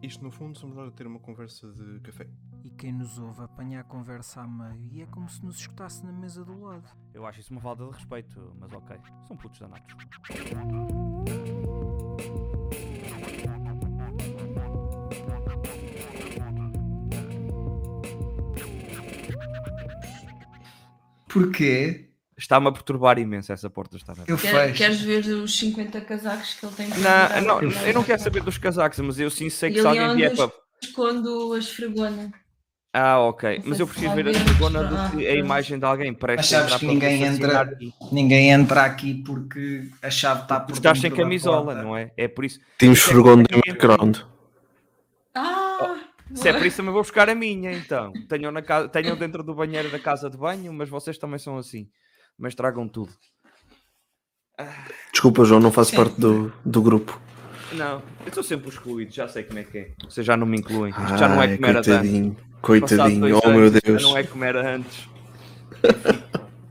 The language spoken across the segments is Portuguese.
Isto, no fundo, somos nós a ter uma conversa de café. E quem nos ouve apanha a conversa a meio e é como se nos escutasse na mesa do lado. Eu acho isso uma falta de respeito, mas ok. São putos danados. Porquê? Está-me a perturbar imenso essa porta estar aberta. Eu Quer- queres ver os 50 casacos que ele tem que Não, não, eu não quero saber dos casacos, mas eu sim sei que se alguém vier para. Escondo a esfregona. Ah, ok. Mas eu preciso ver a esfregona mas- do que a imagem de alguém. Parece Mas sabes que ninguém entra, ninguém entra aqui porque a chave está por Estás sem camisola, não é? É por isso. Temos é no ninguém- background. Ah! Se é por isso também vou buscar a minha, então. Tenham, na casa, tenham dentro do banheiro da casa de banho, mas vocês também são assim. Mas tragam tudo. Desculpa, João, não faço parte do, do grupo. Não, eu estou sempre excluído, já sei como é que é. Vocês já não me incluem. Isto já não é como era antes. coitadinho, Passado coitadinho, oh meu Deus. Já não é como era antes.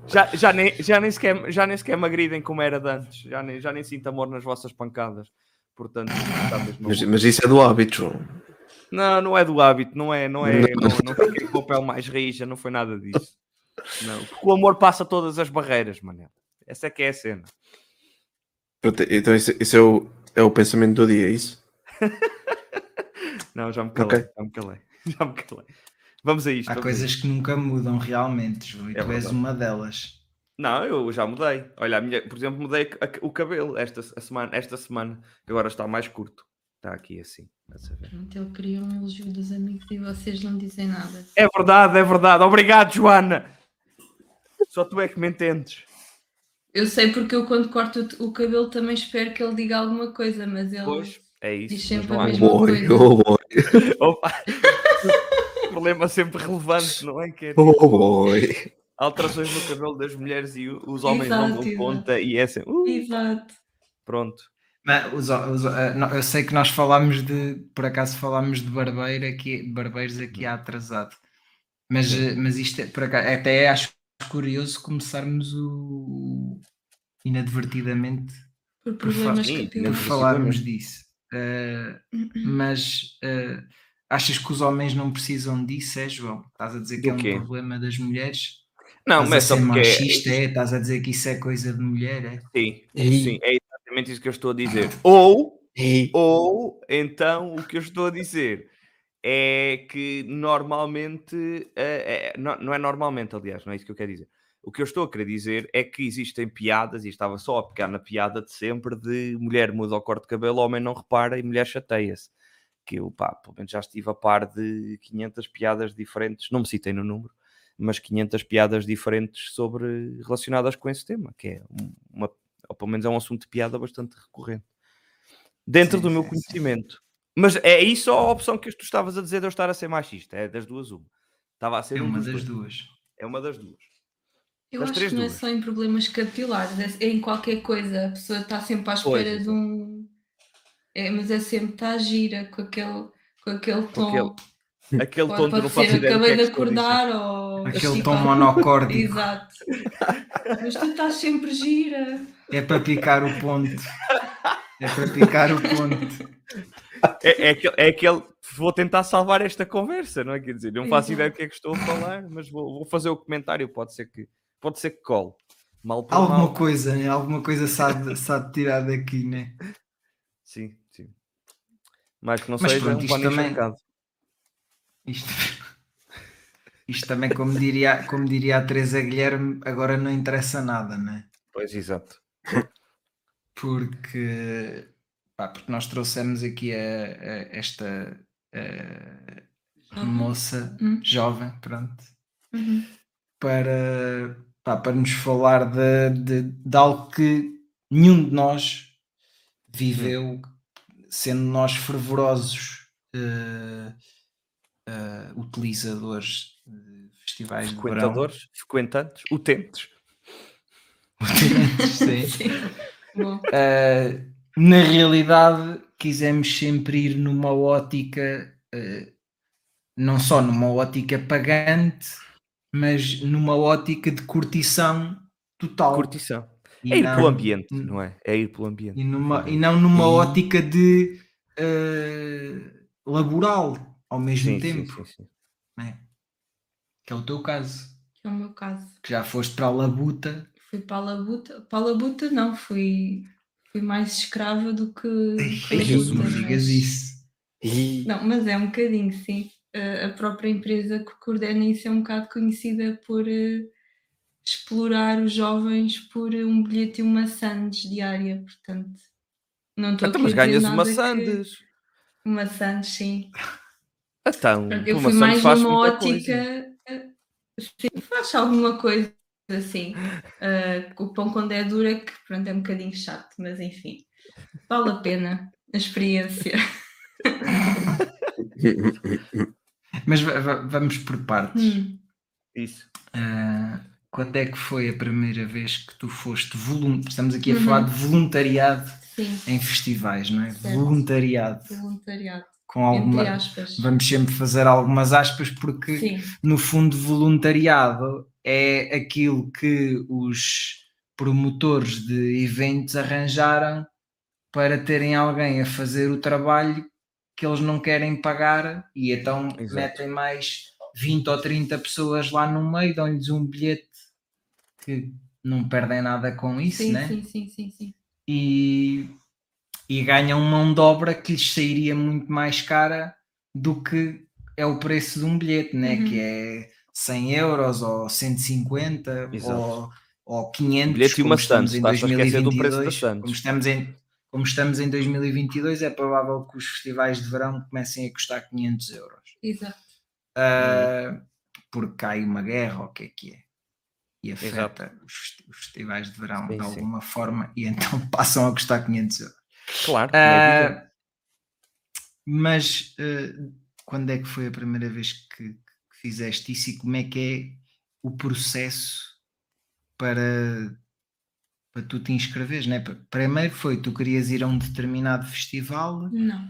já, já, nem, já, nem sequer, já nem sequer me agridem como era de antes. Já nem, já nem sinto amor nas vossas pancadas. Portanto, Mas, mas isso é do hábito, João. Não, não é do hábito, não é, não é, Não. não, não fiquei com a pele mais rija, não foi nada disso. Não, porque o amor passa todas as barreiras, Manel. Essa é que é a cena. Pronto, Então isso, isso é, o, é o pensamento do dia, é isso? Não, já me calei, Ok. já me calei, já me calei. Vamos a isto. Há coisas isto. que nunca mudam realmente, João, e É tu és verdade. uma delas. Não, eu já mudei. Olha, a minha, por exemplo, mudei a- o cabelo esta a semana, esta semana, que agora está mais curto. Está aqui assim. Pronto, ele queria um elogio dos amigos e vocês não dizem nada. É verdade, é verdade. Obrigado, Joana. Só tu é que me entendes. Eu sei porque eu quando corto o, cabelo também espero que ele diga alguma coisa, mas ele Pois, é isso. Diz sempre a mesma boy, coisa. oh boy, Opa. Problema sempre relevante, não é? Que é oh boy. alterações no cabelo das mulheres e os homens Exato, não dão conta e é assim. uh, Exato. pronto. Mas os- os- eh, eu sei que nós falámos de, por acaso falámos de barbeiro aqui, de barbeiros aqui há atrasado. Mas, eh, mas isto é, por acaso, até acho curioso começarmos o inadvertidamente Por Por fa- Sim, por falarmos disso. Eh, mas eh, achas que os homens não precisam disso, é João? Estás a dizer que Do é um quê? problema das mulheres? Não, Estás mas a só ser porque. é- machista, é? Estás a dizer que isso é coisa de mulher, é? Sim, sim, é exatamente isso que eu estou a dizer. Ou, Ei. ou, então, o que eu estou a dizer é que normalmente, eh, eh, não, não é normalmente, aliás, não é isso que eu quero dizer. O que eu estou a querer dizer é que existem piadas, e estava só a pegar na piada de sempre, de mulher muda o corte de cabelo, homem não repara e mulher chateia-se. Que eu, pá, pelo menos já estive a par de 500 piadas diferentes, não me citei no número, mas 500 piadas diferentes sobre relacionadas com esse tema, que é um- uma, ou pelo menos é um assunto de piada bastante recorrente. Dentro Sim, do meu sim, sim. Mas é isso a opção que tu estavas a dizer de eu estar a ser machista? É das duas uma. Estava a ser É um uma dos das dois. duas. É uma das duas. Eu Das acho três que não é duas. só em problemas capilares, é, em qualquer coisa. A pessoa está sempre à Pois, espera de exato. um. É, mas é sempre está gira com aquele, com aquele tom. aquele- Aquele Pode, tom pode não faço ser, ideia acabei é de a acordar ou. Aquele assim, tom monocórdico. Exato. Mas tu estás sempre gira. É para picar o ponto. É para picar o ponto. É, é aquele, é aquele- Vou tentar salvar esta conversa, não é? Quer dizer, não faço Exato. ideia do que é que estou a falar, mas vou, vou fazer o comentário. Pode ser que, pode ser que cole. Mal por Alguma mal. coisa, né? Alguma coisa sabe, sabe tirar daqui, né? Sim, sim. Mais que não Mas seja pronto, um pano também- encharcado. Isto, isto também, como diria, como diria a Teresa Guilherme, agora não interessa nada, né? Pois, exato. Porque, pá, porque nós trouxemos aqui a, a- esta a moça Hum. jovem, pronto, Uhum. para, pá, para nos falar de, de, de algo que nenhum de nós viveu, sendo nós fervorosos eh, eh, utilizadores de festivais de verão. Frequentadores, frequentantes, utentes. Sim. Sim. Bom. Uh, na realidade, quisemos sempre ir numa ótica, uh, não só numa ótica pagante, mas numa ótica de curtição total. Curtição. E É ir não- pelo ambiente, não é? É ir pelo ambiente. E, numa, e não numa E- ótica de uh, laboral ao mesmo Sim, tempo, sim, sim. né? que é o teu caso, Que é o meu caso. que já foste para a labuta. Fui para a labuta. Para a labuta não, fui, fui mais escrava do que Jesus, não digas mas- isso. E... Não, mas é um bocadinho, sim. A- a própria empresa que coordena isso é um bocado conhecida por eh, explorar os jovens por um bilhete e uma sandes diária, portanto. Não estou Então, aqui mas ganhas nada uma que- sandes. Uma sandes, sim. Então, eu uma fui sandes mais faz numa ótica. coisa. eh, Sim, faz alguma coisa assim. Eh, o pão quando é duro é que pronto, é um bocadinho chato, mas enfim. Vale a pena a experiência. Mas va- va- vamos por partes. Hum. Isso. Ah, quando é que foi a primeira vez que tu foste voluntário? Estamos aqui a Uhum. falar de voluntariado Sim, em festivais, não é? Certo. Voluntariado. voluntariado. Com alguma. Entre aspas. Vamos sempre fazer algumas aspas porque Sim, no fundo, voluntariado é aquilo que os promotores de eventos arranjaram para terem alguém a fazer o trabalho que eles não querem pagar e então Exato. metem mais 20 ou 30 pessoas lá no meio, dão-lhes um bilhete que não perdem nada com isso, sim, né? sim, sim, sim, sim. e, e ganham mão de obra que lhes sairia muito mais cara do que é o preço de um bilhete, né? Uhum. que é 100 euros ou 150 Exato. ou, ou 500 Bilhete como estamos em estás a esquecer do preço da 2022, Santos. como estamos em como estamos em 2022 é provável que os festivais de verão comecem a custar 500 euros Exato. Ah, porque cai uma guerra ou o que é que é e afeta os os festivais de verão Sim, de sim. alguma forma e então passam a custar 500 euros Claro. é ah, mas ah, quando é que foi a primeira vez que fizeste isso e como é que é o processo para, para tu te inscreveres? Né? Pr- Primeiro foi tu querias ir a um determinado festival. Não.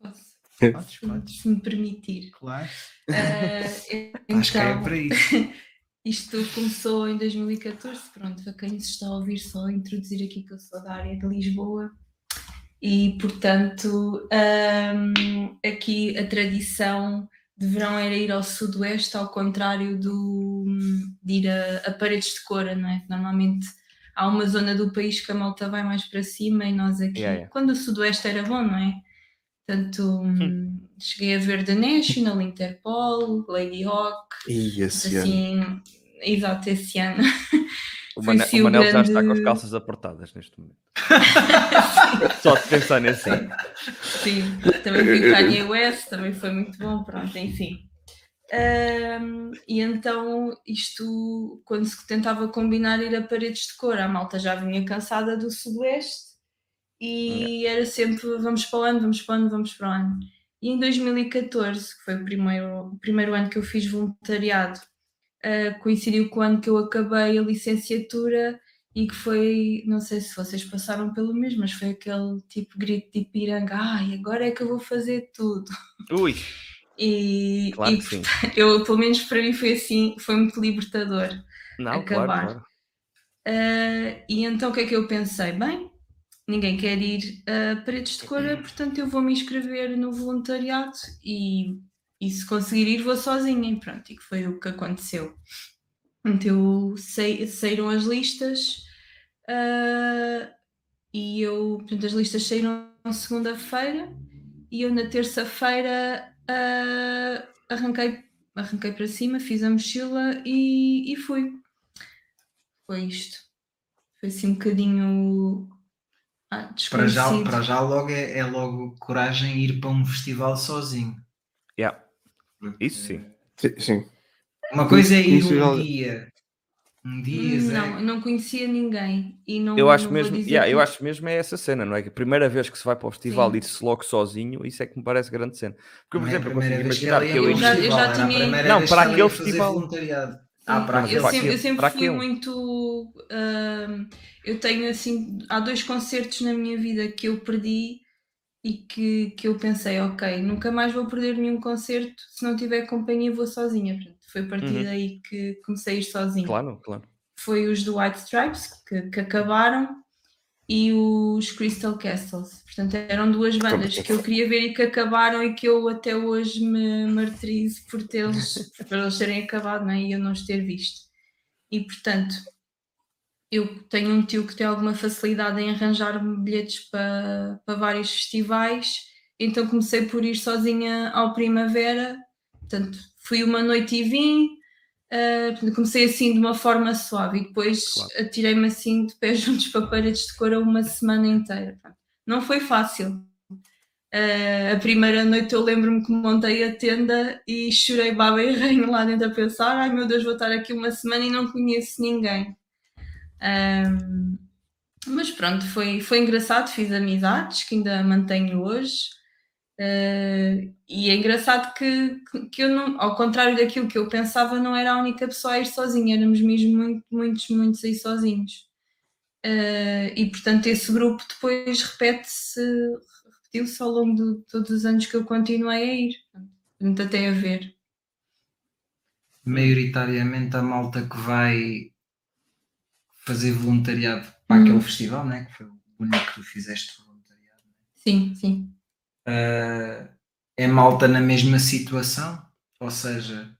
Posso, Podes, podes, se me permitir. claro. Ah, Acho que é então, para isso. Isto começou em 2014, pronto, para quem se está a ouvir, só introduzir aqui que eu sou da área de Lisboa e, portanto, hum, aqui a tradição de verão era ir ao sudoeste, ao contrário do, de ir a, a paredes de cora, não é? Normalmente há uma zona do país que a malta vai mais para cima e nós aqui, Yeah, yeah. quando o sudoeste era bom, não é? Portanto, hum, cheguei a ver The National, Interpol, Lady Hawk, E esse ano. assim, exato, esse ano. O, Mane- sim o Manel já está com as grande- calças apertadas neste momento. Só de pensar nisso. Sim, também vi Kanye West, também foi muito bom, pronto, enfim. Ahm, e então isto, quando se tentava combinar ir a paredes de cor, a malta já vinha cansada do sudoeste e era sempre vamos para o ano, vamos para o ano, vamos para o ano. E em 2014, que foi o primeiro, o primeiro ano que eu fiz voluntariado, ah, coincidiu com o ano que eu acabei a licenciatura e que foi, não sei se vocês passaram pelo mesmo, mas foi aquele tipo grito de Ipiranga, ai, agora é que eu vou fazer tudo. Ui, E, claro e, portanto, eu, pelo menos para mim foi assim, foi muito libertador. Não, acabar. claro, claro. Ah, e então o que é que eu pensei? Bem, ninguém quer ir a paredes de cora, portanto eu vou me inscrever no voluntariado e, e se conseguir ir vou sozinha. E pronto, e que foi o que aconteceu. Então saíram as listas ah, e eu, portanto as listas saíram segunda-feira e eu na terça-feira ah, arranquei, arranquei para cima, fiz a mochila e, e fui. Foi isto. Foi assim um bocadinho ah, Para já, para já logo é, é logo coragem ir para um festival sozinho. Isso sim. Sim, sim. Uma coisa é ir um dia. Um dia, Zé. Não, eu não conhecia ninguém. E não, Eu acho não vou mesmo, dizer yeah, que- eu acho mesmo é essa cena, não é? Que a primeira vez que se vai para o festival Sim. ir-se logo sozinho, isso é que me parece grande cena. Porque, por Não é exemplo, eu consigo imaginar que eu Eu já- eu já tinha- Não, para aquele festival. Ah, para eu sempre, eu sempre para fui aquele. muito. ahm, eu tenho assim. Há dois concertos na minha vida que eu perdi e que, que eu pensei, ok, nunca mais vou perder nenhum concerto se não tiver companhia, vou sozinha. Foi a partir Uhum. daí que comecei a ir sozinha. Claro, claro. Foi os do White Stripes que, que acabaram e os Crystal Castles. Portanto, eram duas bandas que eu queria ver e que acabaram e que eu até hoje me martirizo por, tê-los, por eles terem acabado não é? e eu não os ter visto. E portanto, eu tenho um tio que tem alguma facilidade em arranjar bilhetes para, para vários festivais, então comecei por ir sozinha ao Primavera. Portanto, fui uma noite e vim, Uh, comecei assim de uma forma suave e depois claro. atirei-me assim de pés juntos para paredes de cor uma semana inteira. Não foi fácil. Uh, a primeira noite eu lembro-me que montei a tenda e chorei baba e reino lá dentro a pensar: ai meu Deus, vou estar aqui uma semana e não conheço ninguém. Uh, mas pronto, foi, foi engraçado, fiz amizades que ainda mantenho hoje. Uh, e é engraçado que, que eu não, ao contrário daquilo que eu pensava, não era a única pessoa a ir sozinha, éramos mesmo muito, muitos, muitos aí sozinhos. Uh, e portanto, esse grupo depois repete-se, repetiu-se ao longo de todos os anos que eu continuei a ir. Portanto, até a ver. Maioritariamente a malta que vai fazer voluntariado para aquele festival, né? que foi o único que tu fizeste voluntariado. Né? Sim, sim uh, é malta na mesma situação, ou seja,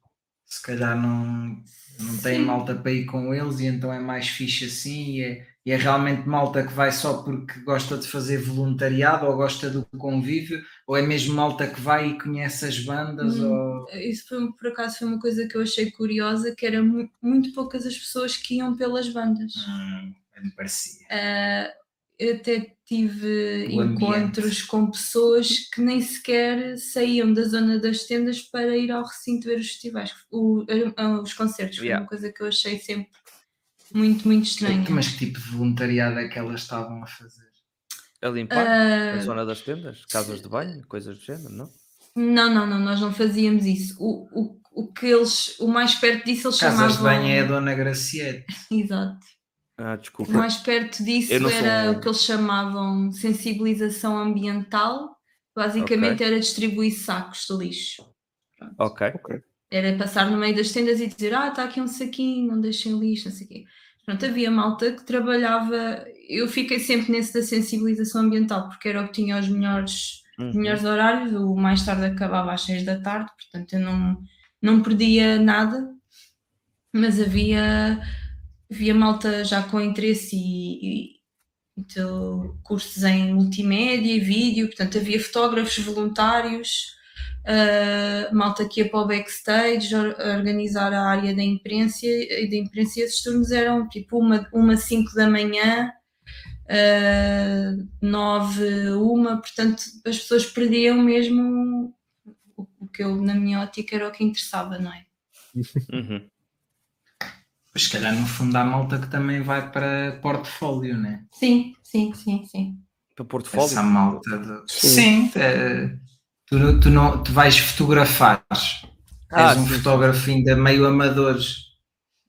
se calhar não, não tem malta para ir com eles e então é mais fixe assim e é, e é realmente malta que vai só porque gosta de fazer voluntariado ou gosta do convívio ou é mesmo malta que vai e conhece as bandas hum, ou... isso foi, por acaso foi uma coisa que eu achei curiosa que era muito, muito poucas as pessoas que iam pelas bandas. Hum, me parecia uh, eu até tive o encontros ambiente. com pessoas que nem sequer saíam da zona das tendas para ir ao recinto ver os festivais, o, os concertos. Foi yeah. uma coisa que eu achei sempre muito, muito estranha. Mas que tipo de voluntariado é que elas estavam a fazer? A limpar uh, a zona das tendas? Casas de banho? Coisas do género, não? Não, não, não, nós não fazíamos isso. O, o, o que eles, o mais perto disso eles Casas chamavam... Casas de banho é a Dona Graciete. Exato. Ah, desculpa. Mais perto disso era sou... o que eles chamavam sensibilização ambiental. Basicamente okay. era distribuir sacos de lixo. Pronto. Ok. Era passar no meio das tendas e dizer: Ah, está aqui um saquinho, não deixem lixo, não sei o quê. Pronto, havia malta que trabalhava. Eu fiquei sempre nesse da sensibilização ambiental, porque era o que tinha os melhores, uhum. melhores horários. O mais tarde acabava às seis da tarde, portanto eu não, não perdia nada. Mas havia havia malta já com interesse e, e então, cursos em multimédia e vídeo, portanto havia fotógrafos voluntários, uh, malta que ia para o backstage organizar a área da imprensa e da imprensa e esses turnos eram tipo uma, uma cinco da manhã, uh, nove, uma, portanto as pessoas perdiam mesmo o, o que eu na minha ótica era o que interessava, não é? Uhum. Pois, se calhar, no fundo, há malta que também vai para portfólio, né? Sim, sim, sim, sim. Para portfólio? Essa malta. De... Sim, sim é, tu, tu, não, tu vais fotografar. Ah, És um sim, fotógrafo ainda meio amador.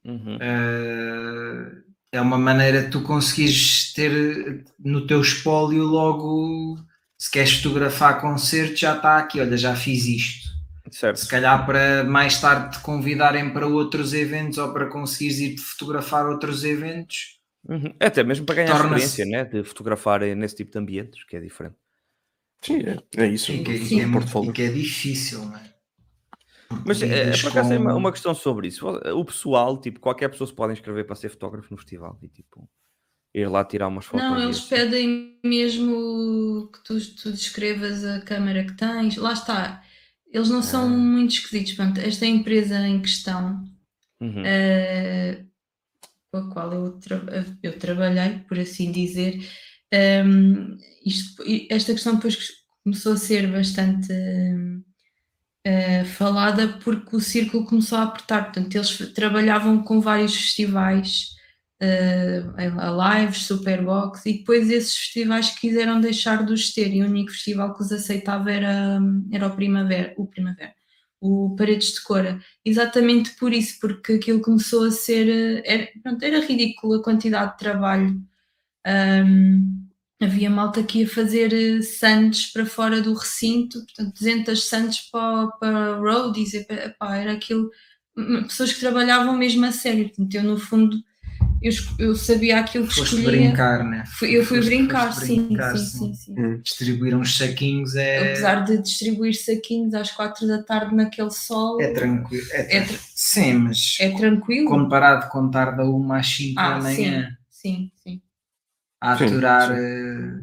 Uhum. Uh, é uma maneira de tu conseguires ter no teu espólio logo. Se queres fotografar concertos, já está aqui. Olha, já fiz isto. Certo. Se calhar para mais tarde te convidarem para outros eventos ou para conseguires ir fotografar outros eventos. Uhum. Até mesmo para ganhar experiência né? de fotografar nesse tipo de ambientes, que é diferente. Sim, é, é isso. E que, é, que, é, que é difícil, não é? Mas é, por acaso uma, uma questão sobre isso. O pessoal, tipo, qualquer pessoa se pode inscrever para ser fotógrafo no festival e tipo ir lá tirar umas fotos. Não, eles pedem mesmo que tu, tu descrevas a câmera que tens. Lá está. Eles não são ah. muito esquisitos. Pronto, esta empresa em questão, uhum. uh, com a qual eu, tra eu trabalhei, por assim dizer, um, isto, esta questão depois começou a ser bastante uh, falada porque o círculo começou a apertar. Portanto, eles trabalhavam com vários festivais a Lives, Superbox, e depois esses festivais quiseram deixar de os ter, e o único festival que os aceitava era, era o Primavera, o Primavera, o Paredes de Cora, exatamente por isso, porque aquilo começou a ser, era, pronto, era ridículo a quantidade de trabalho. Um, havia malta que ia fazer eh, sandes para fora do recinto, portanto 200 sandes para, para roadies, era aquilo, pessoas que trabalhavam mesmo a sério, portanto eu no fundo eu, eu sabia aquilo que Foste escolhia. brincar, né? Fui- eu fui Foste- brincar, foste sim, brincar, sim, sim, sim. Hum. Distribuir uns saquinhos é, Apesar de distribuir saquinhos às quatro da tarde naquele sol, é tranquilo. É, é, tra- tra- Sim, mas é tranquilo. comparado com estar da uma às 5 Ah, da manhã Sim, sim. a Sim, aturar sim. eh,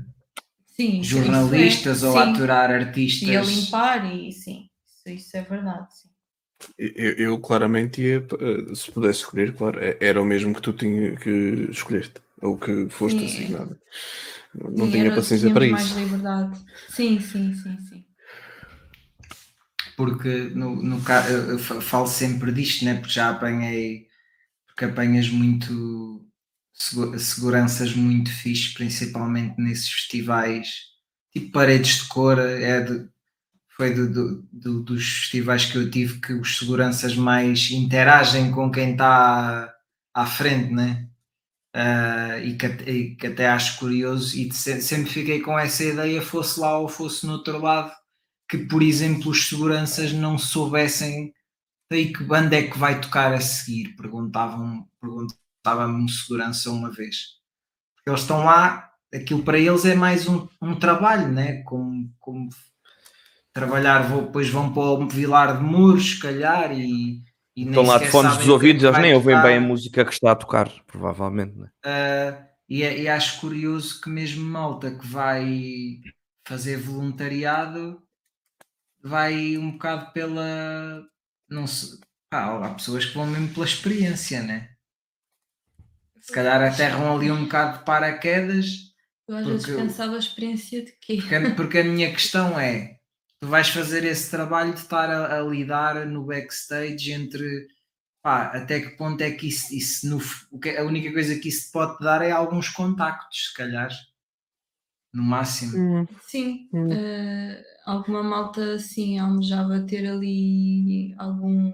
sim isso- jornalistas é, ou sim. a aturar artistas. E a limpar, e sim, isso, isso é verdade. Sim. Eu, eu claramente ia, eh, se pudesse escolher, claro, é- era o mesmo que tu tinha que escolheste, ou que foste Sim. assignado. Não, Sim, tinha paciência para tínhamos isso. mais liberdade. Sim, sim, sim, sim. porque no, no eu- eu fa- falo sempre disto, né? porque já apanhei, porque apanhas muito segu- seguranças muito fixe, principalmente nesses festivais, tipo paredes de cor, é de- foi do- do- do- dos festivais que eu tive que os seguranças mais interagem com quem está à frente, né? Ah, e, que, e que até acho curioso e se- sempre fiquei com essa ideia, fosse lá ou fosse no outro lado, que, por exemplo, os seguranças não soubessem daí que banda é que vai tocar a seguir, perguntavam, perguntava-me um segurança uma vez. Porque eles estão lá, aquilo para eles é mais um, um trabalho, né? Como, como trabalhar, vou, depois vão para o Vilar de Muros, se calhar, e, e nem Estão lá de fones dos é ouvidos, eles nem ouvem bem a música que está a tocar, provavelmente. Né? Uh, e, e acho curioso que mesmo malta que vai fazer voluntariado vai um bocado pela não sei, pá, há pessoas que vão mesmo pela experiência, né? Se calhar aterram ali um bocado de paraquedas, Eu às vezes Porque eu- pensava a experiência de quê? porque, porque a minha questão é: tu vais fazer esse trabalho de estar a, a lidar no backstage entre pá, até que ponto é que isso, isso no, f- o que, a única coisa que isso te pode dar é alguns contactos, se calhar, no máximo. Sim, Hum. eh, alguma malta sim almejava ter ali algum.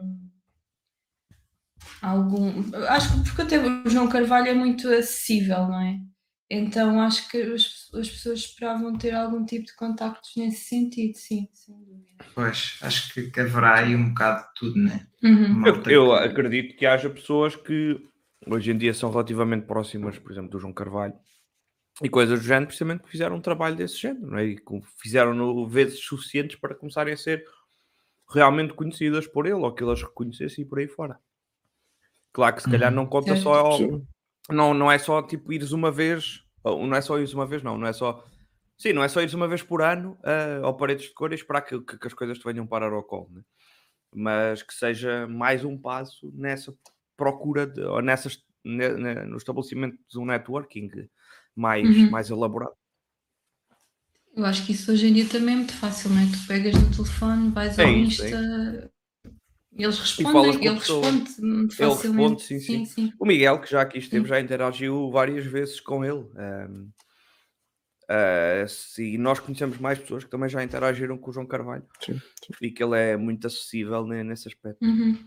algum. Acho que porque até o João Carvalho é muito acessível, não é? Então acho que as, as pessoas esperavam ter algum tipo de contactos nesse sentido, sim, sem dúvida. Pois, acho que, que haverá aí um bocado de tudo, né? Uhum. Eu, eu acredito que haja pessoas que hoje em dia são relativamente próximas, por exemplo, do João Carvalho e coisas do género, precisamente que fizeram um trabalho desse género, não é? e com- fizeram-no vezes suficientes para começarem a ser realmente conhecidas por ele ou que elas reconhecessem e por aí fora. Claro que se calhar Uhum. não conta só Sim. Não, não é só tipo ires uma vez, ou não é só ires uma vez, não, não é só. Sim, não é só ires uma vez por ano ah, ao Paredes de Cor e esperar que, que- que as coisas te venham parar ao colo, né? mas que seja mais um passo nessa procura, de, ou nessas, ne- ne- no estabelecimento de um networking mais, Uhum. mais elaborado. Eu acho que isso hoje em dia também é muito fácil, não é? Tu pegas no telefone, vais ao é Insta, eles respondem, ele responde muito Ele facilmente. responde, sim, sim. sim. O Miguel, que já aqui esteve, Sim. já interagiu várias vezes com ele. ahm, ah, se- e nós conhecemos mais pessoas que também já interagiram com o João Carvalho Sim, sim. e que ele é muito acessível ne- nesse aspecto. Uhum.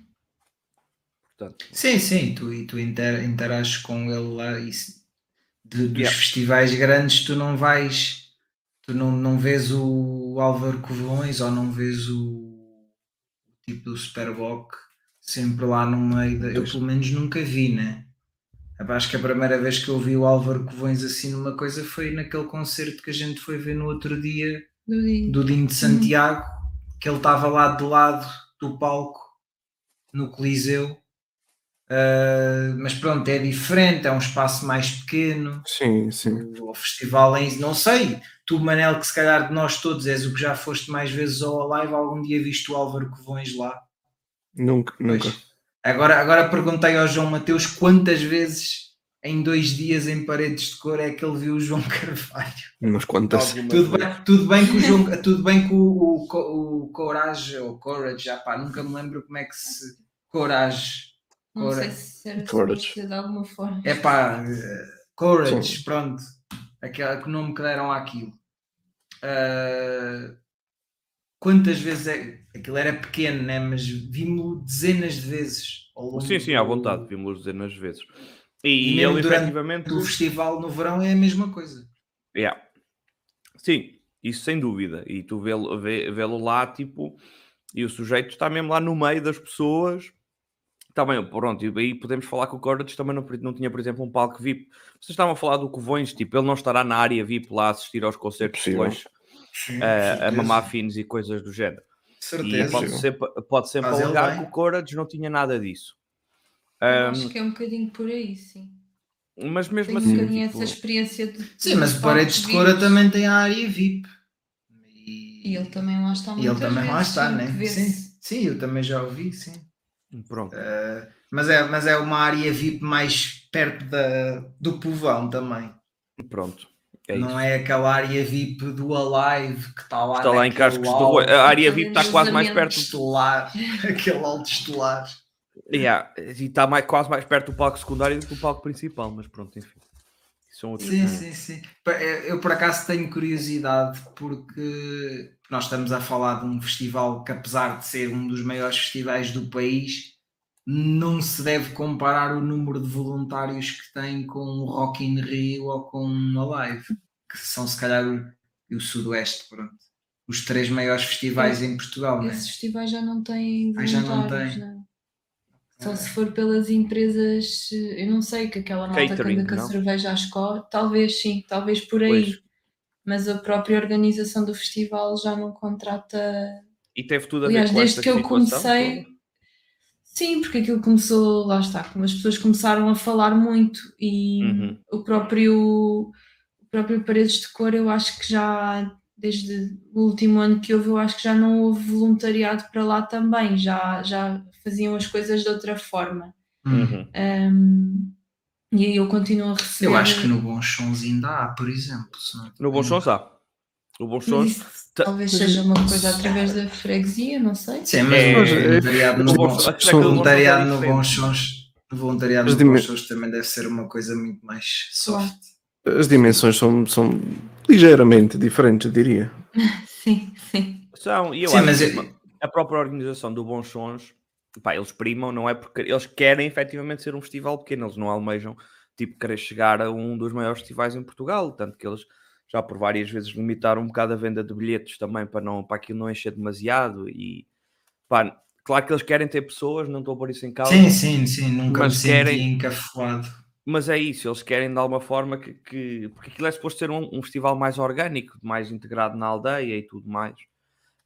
Portanto, Sim, sim, tu, e tu inter, interages com ele lá e se- de- dos Yeah. festivais grandes tu não vais, tu não, não vês o Álvaro Covões ou não vês o tipo do Superboc sempre lá no meio, da, eu pelo menos nunca vi, né? Acho que a primeira vez que eu vi o Álvaro Covões assim numa coisa foi naquele concerto que a gente foi ver no outro dia Do dia. do Dinho de Santiago, que ele estava lá do lado do palco no Coliseu. Uh, mas pronto, é diferente, é um espaço mais pequeno. Sim, sim. O, o festival em não sei, tu, Manel, que se calhar de nós todos és o que já foste mais vezes ao live, algum dia viste o Álvaro Covões lá. Nunca, nunca. Pois. Agora, agora perguntei ao João Mateus quantas vezes em dois dias em paredes de cor é que ele viu o João Carvalho. Umas quantas. Tudo vezes. bem, tudo bem que o João, tudo bem que o, o, o Courage ou Courage, já pá, nunca me lembro como é que se Courage, Não sei se era Courage. de alguma forma. é pá, eh, Courage, Sim. pronto, aquele que nome que deram àquilo. Ah, quantas vezes é, aquilo era pequeno, né? mas vimos dezenas de vezes ao longo sim, sim, à vontade, vimos dezenas de vezes. E E, ele efetivamente. O festival no verão é a mesma coisa. Yeah. Sim, isso sem dúvida. E tu vê-lo vê, vê-lo lá, tipo, e o sujeito está mesmo lá no meio das pessoas, também, pronto, e aí podemos falar que o Courage também não, não tinha, por exemplo, um palco VIP. Vocês estavam a falar do Covões, tipo, ele não estará na área VIP lá a assistir aos concertos Possível. depois, Sim, a, a mamar fins e coisas do género. E Certeza. pode sempre, pode sempre ele alegar que o Courage não tinha nada disso. Ahm, acho que é um bocadinho por aí, sim. mas mesmo Tenho assim, um bocadinho tipo, essa experiência de. Sim, mas o Paredes de Cora também tem a área VIP. E ele também lá está E ele também lá vezes, está, sim, né? Sim, sim, eu também já ouvi, sim. Pronto. Uh, mas, é, mas é uma área VIP mais perto da, do povão também. Pronto. É não isso. é aquela área VIP do Alive que está lá, Está lá em Cascos alto Rua. A área VIP está quase mais perto. cruzamento. estelar, aquele alto estelar. Yeah, e está mais, quase mais perto do palco secundário do que do palco principal, mas pronto, enfim. São outros Sim, sim, sim. Eh, Eu por acaso tenho curiosidade porque nós estamos a falar de um festival que, apesar de ser um dos maiores festivais do país, não se deve comparar o número de voluntários que tem com o Rock in Rio ou com a Live, que são se calhar o, e o Sudoeste, pronto. Os três maiores festivais em Portugal, né? Esses festivais já não têm Ah, já não voluntários, tem. não. Só se for pelas empresas, eu não sei, que aquela malta que Catering, anda com a cerveja à escola, talvez sim, talvez por aí. Pois. Mas a própria organização do festival já não contrata. E teve tudo a ver Aliás, com desde esta que eu comecei. toda? Sim, porque aquilo começou, lá está, como as pessoas começaram a falar muito e Uhum. o próprio o próprio Paredes de Cor, eu acho que já desde o último ano que houve, eu acho que já não houve voluntariado para lá também, já, já faziam as coisas de outra forma. Hum. Uhum. Um, e aí eu continuo a receber. Eu acho que no Bons Sons ainda há, por exemplo. se não- No Bons Sons há. No Bons Sons. talvez seja uma coisa através da freguesia, não sei. Sim, mas É, o é, voluntariado no no Bons- é voluntariado no. Bons Sons voluntariado no Bons Sons também deve ser uma coisa muito mais soft. As dimensões são, são ligeiramente diferentes, eu diria. Sim, sim. São, e eu Sim, acho mas que eu- a própria organização do Bons Sons, pá, eles primam, não é porque eles querem efetivamente ser um festival pequeno, eles não almejam tipo querer chegar a um dos maiores festivais em Portugal, tanto que eles já por várias vezes limitaram um bocado a venda de bilhetes também para, não, para aquilo não encher demasiado e pá, claro que eles querem ter pessoas, não estou a pôr isso em causa, Sim, sim, sim, nunca Mas me querem- encafuado. mas é isso, eles querem de alguma forma que, que- porque aquilo é suposto ser um, um festival mais orgânico, mais integrado na aldeia e tudo mais.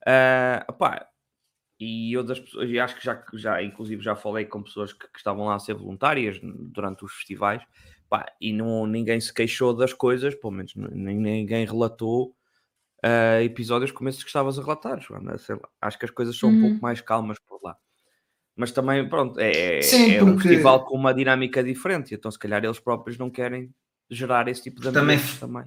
Ah, pá, e eu das pessoas, e acho que já, já, inclusive, já falei com pessoas que, que estavam lá a ser voluntárias durante os festivais, pá, e não, ninguém se queixou das coisas, pelo menos ninguém relatou ah, episódios como esses que estavas a relatar, Joana. Lá, acho que as coisas são um Uhum. pouco mais calmas por lá. Mas também, pronto, é, Sim, é um porque- festival com uma dinâmica diferente, então se calhar eles próprios não querem gerar esse tipo de Também também.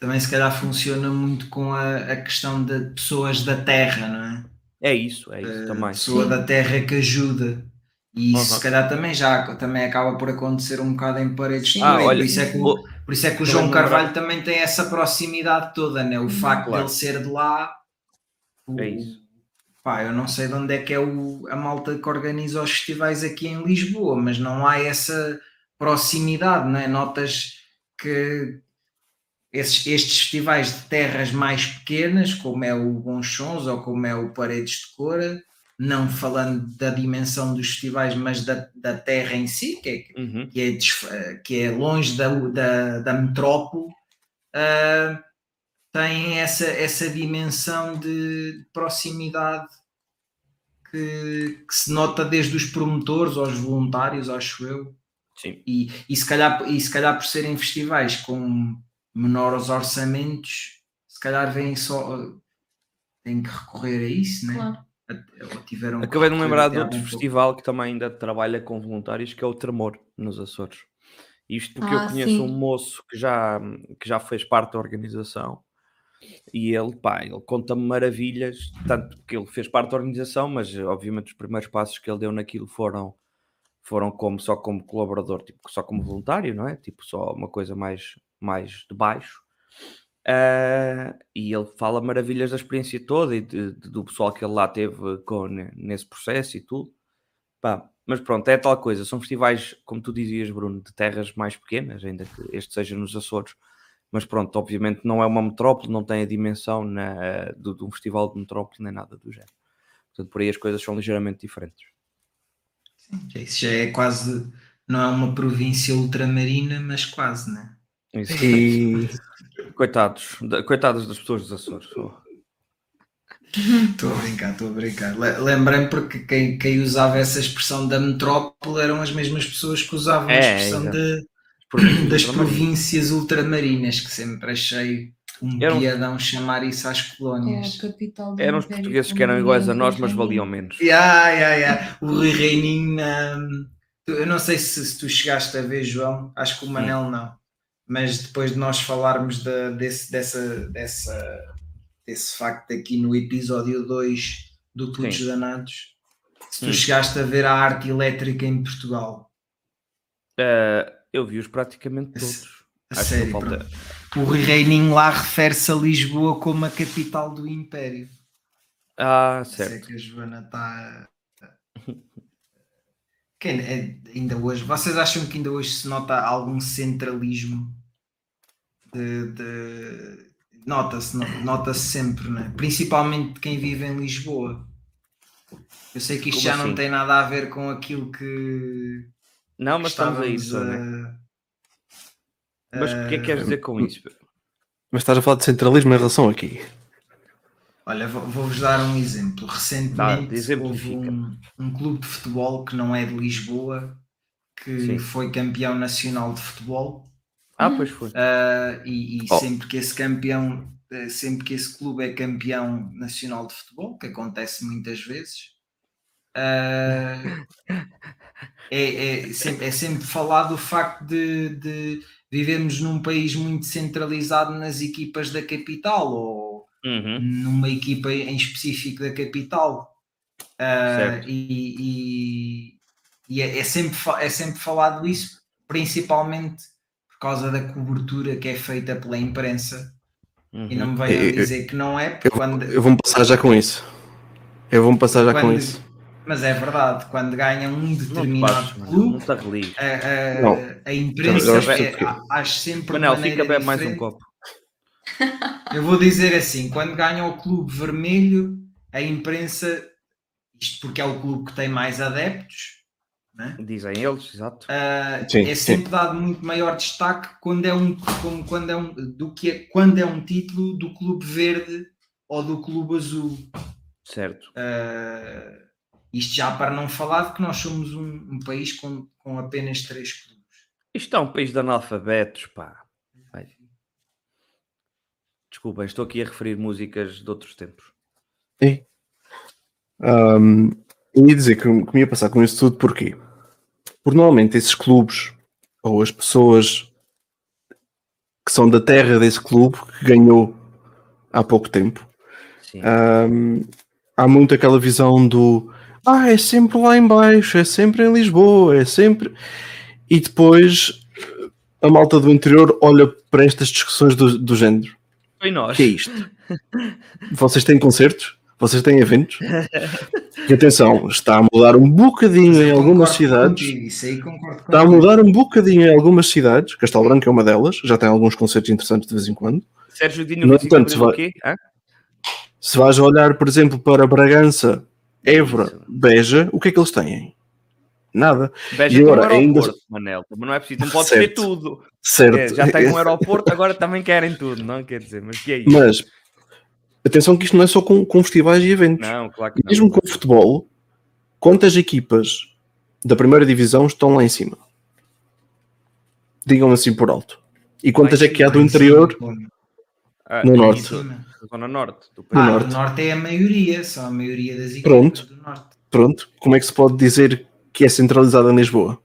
Também se calhar funciona muito com a, a questão de pessoas da terra, não é? É isso, é isso a também. pessoa Sim. da terra que ajuda. E isso Uhum. se calhar também já também acaba por acontecer um bocado em paredes de Sim. Ah, olha, por, isso é que o, o- por isso é que o João Carvalho também tem essa proximidade toda, né? o facto claro. dele ser de lá. o- É isso. Pá, eu não sei de onde é que é o, a malta que organiza os festivais aqui em Lisboa, mas não há essa proximidade, não é? Notas que esses, estes festivais de terras mais pequenas, como é o Bons Sons ou como é o Paredes de Cora, não falando da dimensão dos festivais, mas da, da terra em si, que é, Uhum. que é, que é longe da, da, da metrópole, tem essa, essa dimensão de proximidade que, que se nota desde os promotores aos voluntários, acho eu. Sim. E, e, se calhar, e se calhar por serem festivais com menores orçamentos, se calhar vêm só. têm que recorrer a isso, né? Claro. Acabei de me lembrar de outro bem pouco. festival que também ainda trabalha com voluntários, que é o Tremor, nos Açores. Isto porque eu Ah, conheço sim. um moço que já, que já fez parte da organização e ele, pá, ele conta-me maravilhas, tanto que ele fez parte da organização, mas obviamente os primeiros passos que ele deu naquilo foram, foram como, só como colaborador, tipo, só como voluntário, não é? Tipo, só uma coisa mais, mais de baixo. Ah, e ele fala maravilhas da experiência toda e de- de- do pessoal que ele lá teve com, ne- nesse processo e tudo. Pá, mas pronto, é tal coisa. São festivais, como tu dizias, Bruno, de terras mais pequenas, ainda que este seja nos Açores. Mas pronto, obviamente não é uma metrópole, não tem a dimensão na, do- de um festival de metrópole nem nada do género. Portanto, por aí as coisas são ligeiramente diferentes. Isso já é quase, não é uma província ultramarina, mas quase, né? Isso. E Coitados, coitadas das pessoas dos Açores. Estou a brincar, estou a brincar. Le- Lembrei-me porque quem, quem usava essa expressão da metrópole eram as mesmas pessoas que usavam a É, expressão exato. de- das províncias ultramarinas, que sempre achei um Eram- piadão chamar isso às É colónias. a capital do Eram os portugueses que eram iguais a nós, mas valiam menos. Yeah, yeah, yeah. O Rui Reininho, tu- eu não sei se, se tu chegaste a ver, João, acho que o Manel não, mas depois de nós falarmos da- desse, dessa, dessa, desse facto aqui no episódio 2 do Putos Sim. Danados, se tu Hum. chegaste a ver a arte elétrica em Portugal, Eh, eu vi-os praticamente todos. a Acho que sério, falta- o Reininho lá refere-se a Lisboa como a capital do Império. Ah, Sei certo. que a Joana está. Quem é, ainda hoje, vocês acham que ainda hoje se nota algum centralismo? De, de- Nota-se, no- nota-se sempre, né? principalmente de quem vive em Lisboa. Eu sei que isto Como já não assim? tem nada a ver com aquilo que Não, mas estamos a isso, né? a- Mas o que é que queres dizer com isso? Mas estás a falar de centralismo em relação aqui. Olha, vou- vou-vos dar um exemplo. Dá, Recentemente exemplifica. houve um, um clube de futebol que não é de Lisboa que Sim. foi campeão nacional de futebol Ah, pois foi. ah, e, e Oh. sempre que esse campeão, eh, sempre que esse clube é campeão nacional de futebol, que acontece muitas vezes, ah, é, é sempre, é sempre falado o facto de, de vivermos num país muito centralizado nas equipas da capital ou Uhum. numa equipa em específico da capital. Certo. e e- e é, é sempre, é sempre falado isso, principalmente causa da cobertura que é feita pela imprensa. E não Uhum. me venham a Eu- dizer que não é, porque Eu, quando, eu vou-me passar já com isso. Eu vou-me passar já com quando- isso. mas é verdade, quando ganha um Não te determinado passes, Manel, clube, não a, a- Não. a imprensa Eu acho é- acho sempre Manel, fica bem mais um copo. Eu vou dizer assim: quando ganha o clube vermelho, a imprensa, isto porque é o clube que tem mais adeptos, né? Dizem eles, exato. Ah, Sim, é sim. sempre dado muito maior destaque quando é um, como quando é um do que é, quando é um título do clube verde ou do clube azul. Certo. Ah, isto já para não falar de que nós somos um, um país com, com apenas três clubes. Isto é um país de analfabetos, pá. Vai. Desculpem, estou aqui a referir músicas de outros tempos. Sim. Ahm, eu ia dizer que, que me ia passar com isso tudo porquê? Porque normalmente esses clubes ou as pessoas que são da terra desse clube que ganhou há pouco tempo ahm, há muito aquela visão do ah, é sempre lá em baixo, é sempre em Lisboa, é sempre e depois a malta do interior olha para estas discussões do, do género. Foi nós. que é isto? Vocês têm concertos? Vocês têm eventos? E atenção, está a mudar um bocadinho em Eu algumas cidades. contigo, isso aí concordo Está a mudar um bocadinho em algumas cidades. Castelo Branco é uma delas. Já tem alguns concertos interessantes de vez em quando. Sérgio Dino No entanto, o vai-? Hã? Se vais olhar, por exemplo, para Bragança, Évora, Isso. Beja, o que é que eles têm? Nada. Beja E tem um agora, ainda- aeroporto, Manel. Mas não é preciso, não pode Certo. tudo. Certo. É, já tem um aeroporto, agora também querem tudo, não? Quer dizer, mas que é isso? Mas, atenção que isto não é só com, com festivais e eventos. Não, claro que não. Mesmo com o futebol, quantas equipas da primeira divisão estão lá em cima? Digam assim por alto. E quantas é que há do interior? Ah, no norte. Zona Norte do Ah, país. norte. o norte é a maioria, são a maioria das equipas Pronto. do norte. Pronto, como é que se pode dizer que é centralizada em Lisboa?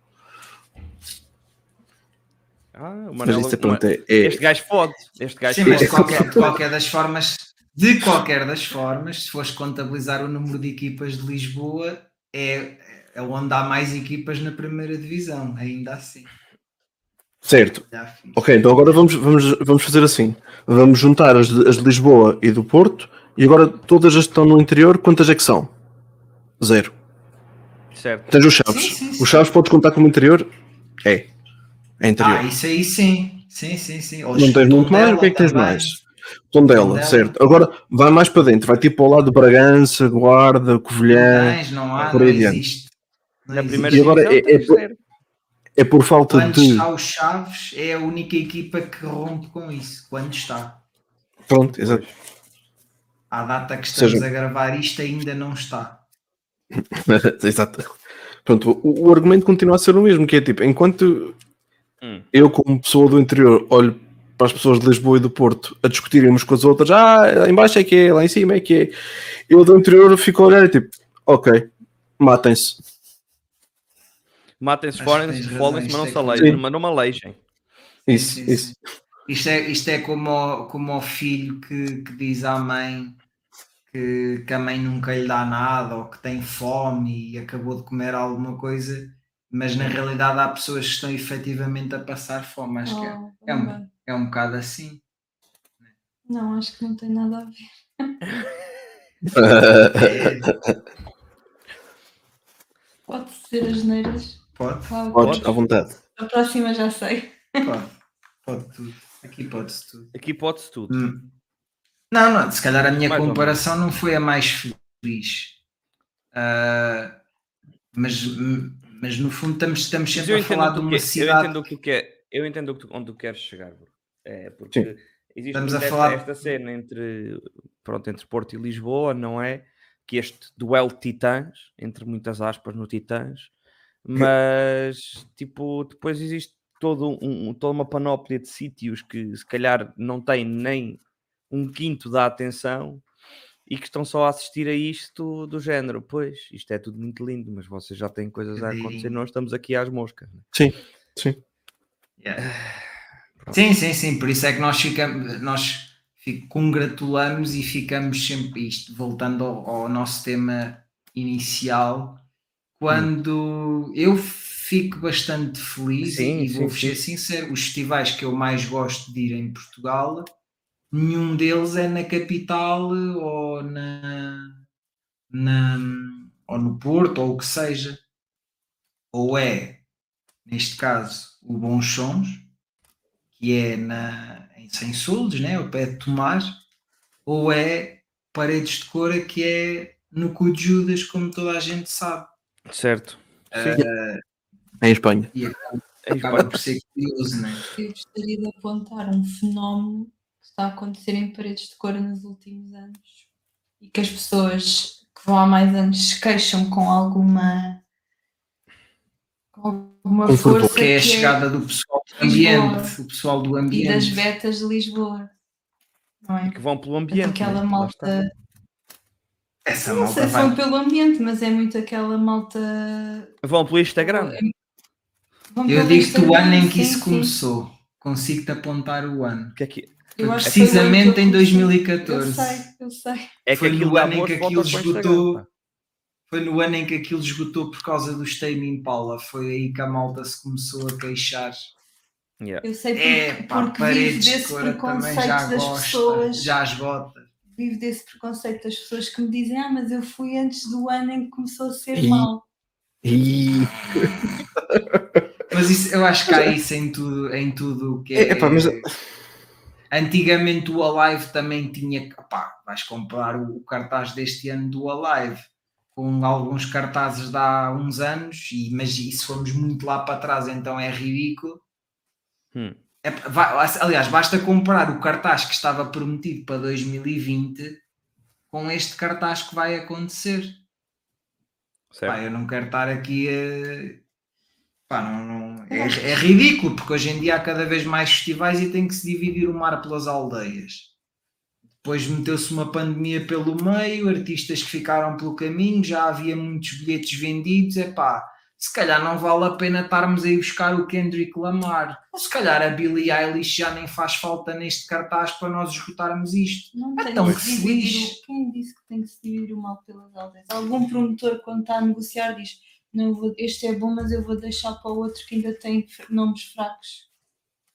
Ah, o Mas isto é, pronto, é, é- Este gajo pode. Este gajo Sim, mas de pode. qualquer, de qualquer das formas, de qualquer das formas, se fores contabilizar o número de equipas de Lisboa, é, é onde há mais equipas na primeira divisão, ainda assim. certo. Fiz. Ok, então agora vamos, vamos, vamos fazer assim. Vamos juntar as de, as de Lisboa e do Porto e agora todas as que estão no interior, quantas é que são? Zero. Certo. Tens os Chaves. Sim, sim, sim. Os Chaves podes contar como interior? É. É interior. Ah, isso aí sim. Sim, sim, sim. Ou Não tens muito mais, o que é que tens mais? Tondela, Tondela. certo. Agora vai mais para dentro, vai tipo ao lado de Bragança, Guarda, Não Covilhã. tens, não há, por não aí adiante. existe. Não Na primeira E agora é- é por-. É por falta Quando de. está o Chaves, é a única equipa que rompe com isso. Quando está. Pronto, exato. À data que estamos Seja- a gravar isto, ainda não está. exato. Pronto, o, o argumento continua a ser o mesmo, que é tipo, enquanto Hum. eu, como pessoa do interior, olho para as pessoas de Lisboa e do Porto a discutirem umas com as outras, ah, lá em baixo é que é, lá em cima é que é. Eu do interior fico a olhar e tipo, ok, matem-se. Matem-se, forem-se, folem-se, mas não se é aleijem, mas não me aleijem. Isso, isso. sim. Isto é, isto é como, o, como o filho que, que diz à mãe que, que a mãe nunca lhe dá nada ou que tem fome e acabou de comer alguma coisa, mas na realidade há pessoas que estão efetivamente a passar fome. Acho que é, Oh, é um- bem. É um bocado assim. Não, acho que não tem nada a ver. Pode ser as neiras. Pode, Claro. Podes, à vontade. A próxima já sei. pode, pode tudo. Aqui pode-se tudo. Aqui pode-se tudo. Hum. Não, não, se calhar a minha Mais comparação não foi a mais feliz. Ah, mas, mas no fundo estamos, estamos sempre eu a falar de que uma eu cidade. entendo o que tu quer, eu entendo que onde tu queres chegar, bro. É, porque Sim. existe Estamos a esta, falar- esta cena entre, pronto, entre Porto e Lisboa, não é? Que este duelo de titãs, entre muitas aspas no titãs, mas tipo, depois existe todo um, toda uma panóplia de sítios que se calhar não têm nem um quinto da atenção e que estão só a assistir a isto do género. Pois, isto é tudo muito lindo, mas vocês já têm coisas a acontecer, nós estamos aqui às moscas. né? Sim, sim. Yeah. Sim, sim, sim. Por isso é que nós ficamos, nós congratulamos e ficamos sempre isto, voltando ao, ao nosso tema inicial, quando eu fico bastante feliz Sim, e, vou ser sincero, os festivais que eu mais gosto de ir em Portugal, nenhum deles é na capital ou na, na ou no Porto ou o que seja. Ou é, neste caso, o Bons Sons, que é na, em Sem Soldos, né, ao pé de Tomar, ou é Paredes de Cora, que é no Cu de Judas, como toda a gente sabe. Certo. Ah, Em Espanha. e acaba, É acaba por ser curioso, né? Eu gostaria de apontar um fenómeno que está a acontecer em paredes de cor nos últimos anos e que as pessoas que vão há mais anos se queixam com alguma com alguma Com força Que é a chegada do pessoal do ambiente, o pessoal do e das ambiente. betas de Lisboa. Não é? Que vão pelo ambiente. aquela né? Malta. Essa Não malta sei se vão pelo ambiente, mas é muito aquela malta. Vão pelo Instagram. Vão Eu digo-te o ano em que sim, isso sim. começou. Consigo-te apontar o ano. Que é, que, o Precisamente em comecei. 2014. Eu sei, eu sei. é que Foi aquilo no dá ano em que aquilo o esgotou. Pá. Foi no ano em que aquilo esgotou por causa dos Tame Impala. Foi aí que a malta se começou a queixar. Yeah. Eu sei porque, É, pá, porque vivo desse preconceito já das gosta. pessoas. Já esgota. Vivo desse preconceito das pessoas que me dizem: Ah, mas eu fui antes do ano em que começou a ser Ih. mal. E... Mas isso, eu acho que há isso em tudo, em tudo o que é. É, epá, mas- Antigamente o Alive também tinha. Opá, vais comparar o, o cartaz deste ano do Alive com alguns cartazes de há uns anos, e, mas e se formos muito lá para trás, então é ridículo. Hum. É, vai- aliás, basta comparar o cartaz que estava prometido para 2020 com este cartaz que vai acontecer. Certo. Pá, eu não quero estar aqui a. Pá, não, não- é, é ridículo, porque hoje em dia há cada vez mais festivais e tem que se dividir o mar pelas aldeias. Depois meteu-se uma pandemia pelo meio, artistas que ficaram pelo caminho, já havia muitos bilhetes vendidos. É pá, se calhar não vale a pena estarmos a ir buscar o Kendrick Lamar. Ou se calhar a Billie Eilish já nem faz falta neste cartaz para nós esgotarmos isto. Não tem Então que se o- Quem disse que tem que se dividir o mal pelas aldeias? Algum promotor, quando está a negociar, diz: não, vou- Este é bom, mas eu vou deixar para o outro que ainda tem nomes fracos.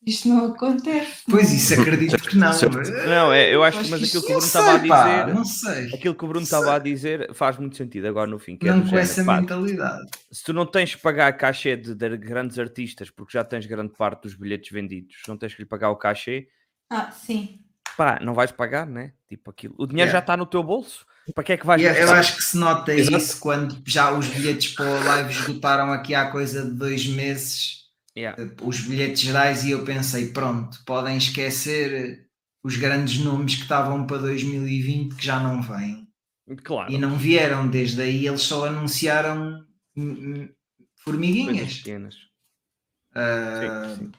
Isto não acontece. Pois não é? isso acredito que não. Certo. Não, é, eu acho Acho mas que aquilo que o Bruno estava a sei, pá, dizer. não sei. Aquilo que o Bruno estava a dizer faz muito sentido agora no fim. Que é Não do com género, essa pá, mentalidade. se tu não tens que pagar cachê de, de grandes artistas porque já tens grande parte dos bilhetes vendidos, não tens que lhe pagar o cachê, Ah, sim. pá, não vais pagar, né? Tipo aquilo. O dinheiro já Yeah. está no teu bolso. Para que é que vais E Eu, eu gastar? acho que se nota Exato. isso quando já os bilhetes para o live esgotaram aqui há coisa de dois meses. Yeah. eh, Os bilhetes gerais, e eu pensei: pronto, podem esquecer os grandes nomes que estavam para 2020 que já não vêm. Claro. E não vieram, desde aí eles só anunciaram hum, hum, formiguinhas. pequenas. Sim, sim.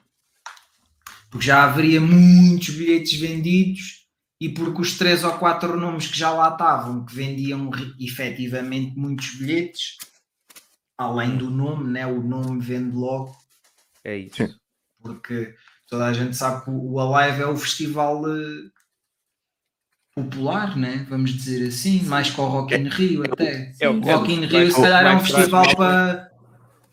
porque já haveria muitos bilhetes vendidos e porque os três ou quatro nomes que já lá estavam, que vendiam efetivamente muitos bilhetes, além do nome, né? o nome vende logo, É isso. Sim. porque toda a gente sabe que o Alive é o festival eh, popular, né? vamos dizer assim, mais que o Rock in Rio até. É o Rock in Rio se calhar é um festival para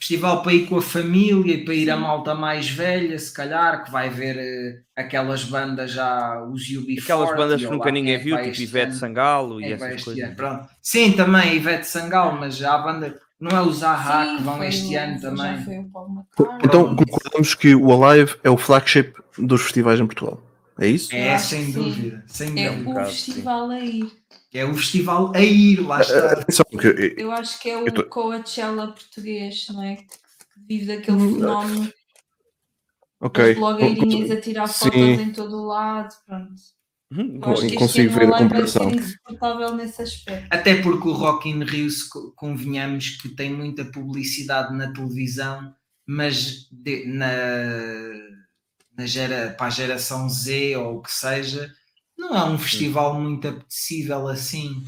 festival para ir com a família e para ir a malta mais velha, se calhar, que vai ver eh, aquelas bandas já, os UB40. Aquelas bandas que nunca ninguém é viu, tipo Ivete. Sangalo e é essas coisas. Sim, também Ivete Sangal, mas há banda, não é os Ahá Sim, que vão este ano também. foi o Paul McCartney. Então concordamos que o Alive é o flagship dos festivais em Portugal. É isso? É, sem dúvida, sem É dúvida. o festival a ir. É o festival a ir, lá está. Atenção, que eu- Eu acho que é o tô- Coachella português, não é? Que vive daquele Hum, fenómeno ok. das blogueirinhas a tirar Sim. fotos em todo o lado. Pronto. Hum, consigo ver a comparação. Até porque o Rock in Rio, convenhamos que tem muita publicidade na televisão, mas de- na, na gera, para a geração Z ou o que seja, não é um festival muito apetecível assim.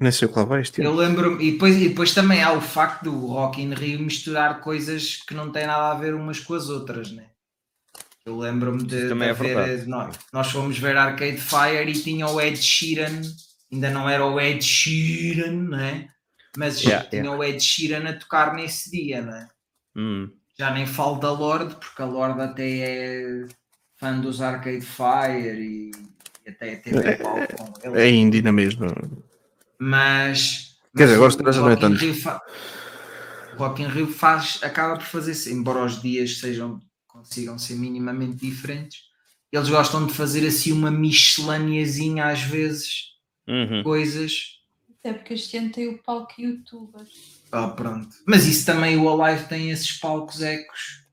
Nem sei o que lá vai este Eu lembro e depois, e depois também há o facto do Rock in Rio misturar coisas que não têm nada a ver umas com as outras, né? Eu lembro-me de, de é haver- verdade. nós, nós fomos ver Arcade Fire e tinha o Ed Sheeran, ainda não era o Ed Sheeran, né? Mas Yeah, tinha o Ed Sheeran a tocar nesse dia, né? hum. Já nem falo da Lorde, porque a Lorde até é fã dos Arcade Fire e, e até teve É- palco com ele É indie na mesma. mas, Quer dizer, agora já não é tanto. O Rock in Rio faz, acaba por fazer, embora os dias sejam, consigam ser minimamente diferentes, eles gostam de fazer assim uma miscelâneazinha às vezes, Uhum. coisas. Até porque este ano tem o palco youtubers. Ah, pronto. Mas isso também o Alive tem esses palcos ecos.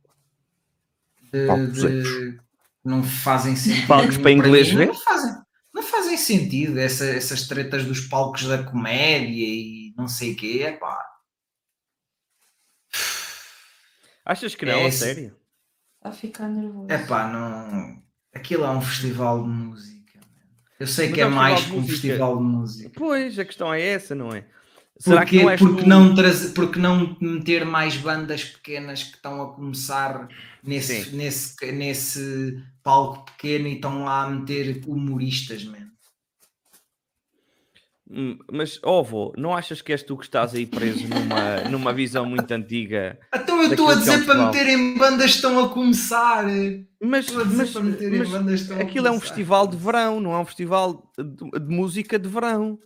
De, Palcos de- não fazem sentido. Palcos para inglês ver? Não fazem, não fazem sentido essa- essas tretas dos palcos da comédia e não sei o quê. Epá, Achas que não, É a sério? Está a ficar nervoso. epá, não. Aquilo é um festival de música. Eu sei Mas que é é um mais que um festival de música. Pois, a questão é essa, não é? Será Porquê? que não porque, tu- não trazer, porque não meter mais bandas pequenas que estão a começar nesse, Sim. nesse, nesse palco pequeno e estão lá a meter humoristas, man. Hum, Mas, ó vô, não achas que és tu que estás aí preso numa, numa visão muito antiga? Então eu estou a é dizer para festival. meterem bandas que estão a começar. Mas, Estou a dizer mas, para meterem mas bandas que estão a aquilo é um começar. festival de verão, não é um festival de, de música de verão.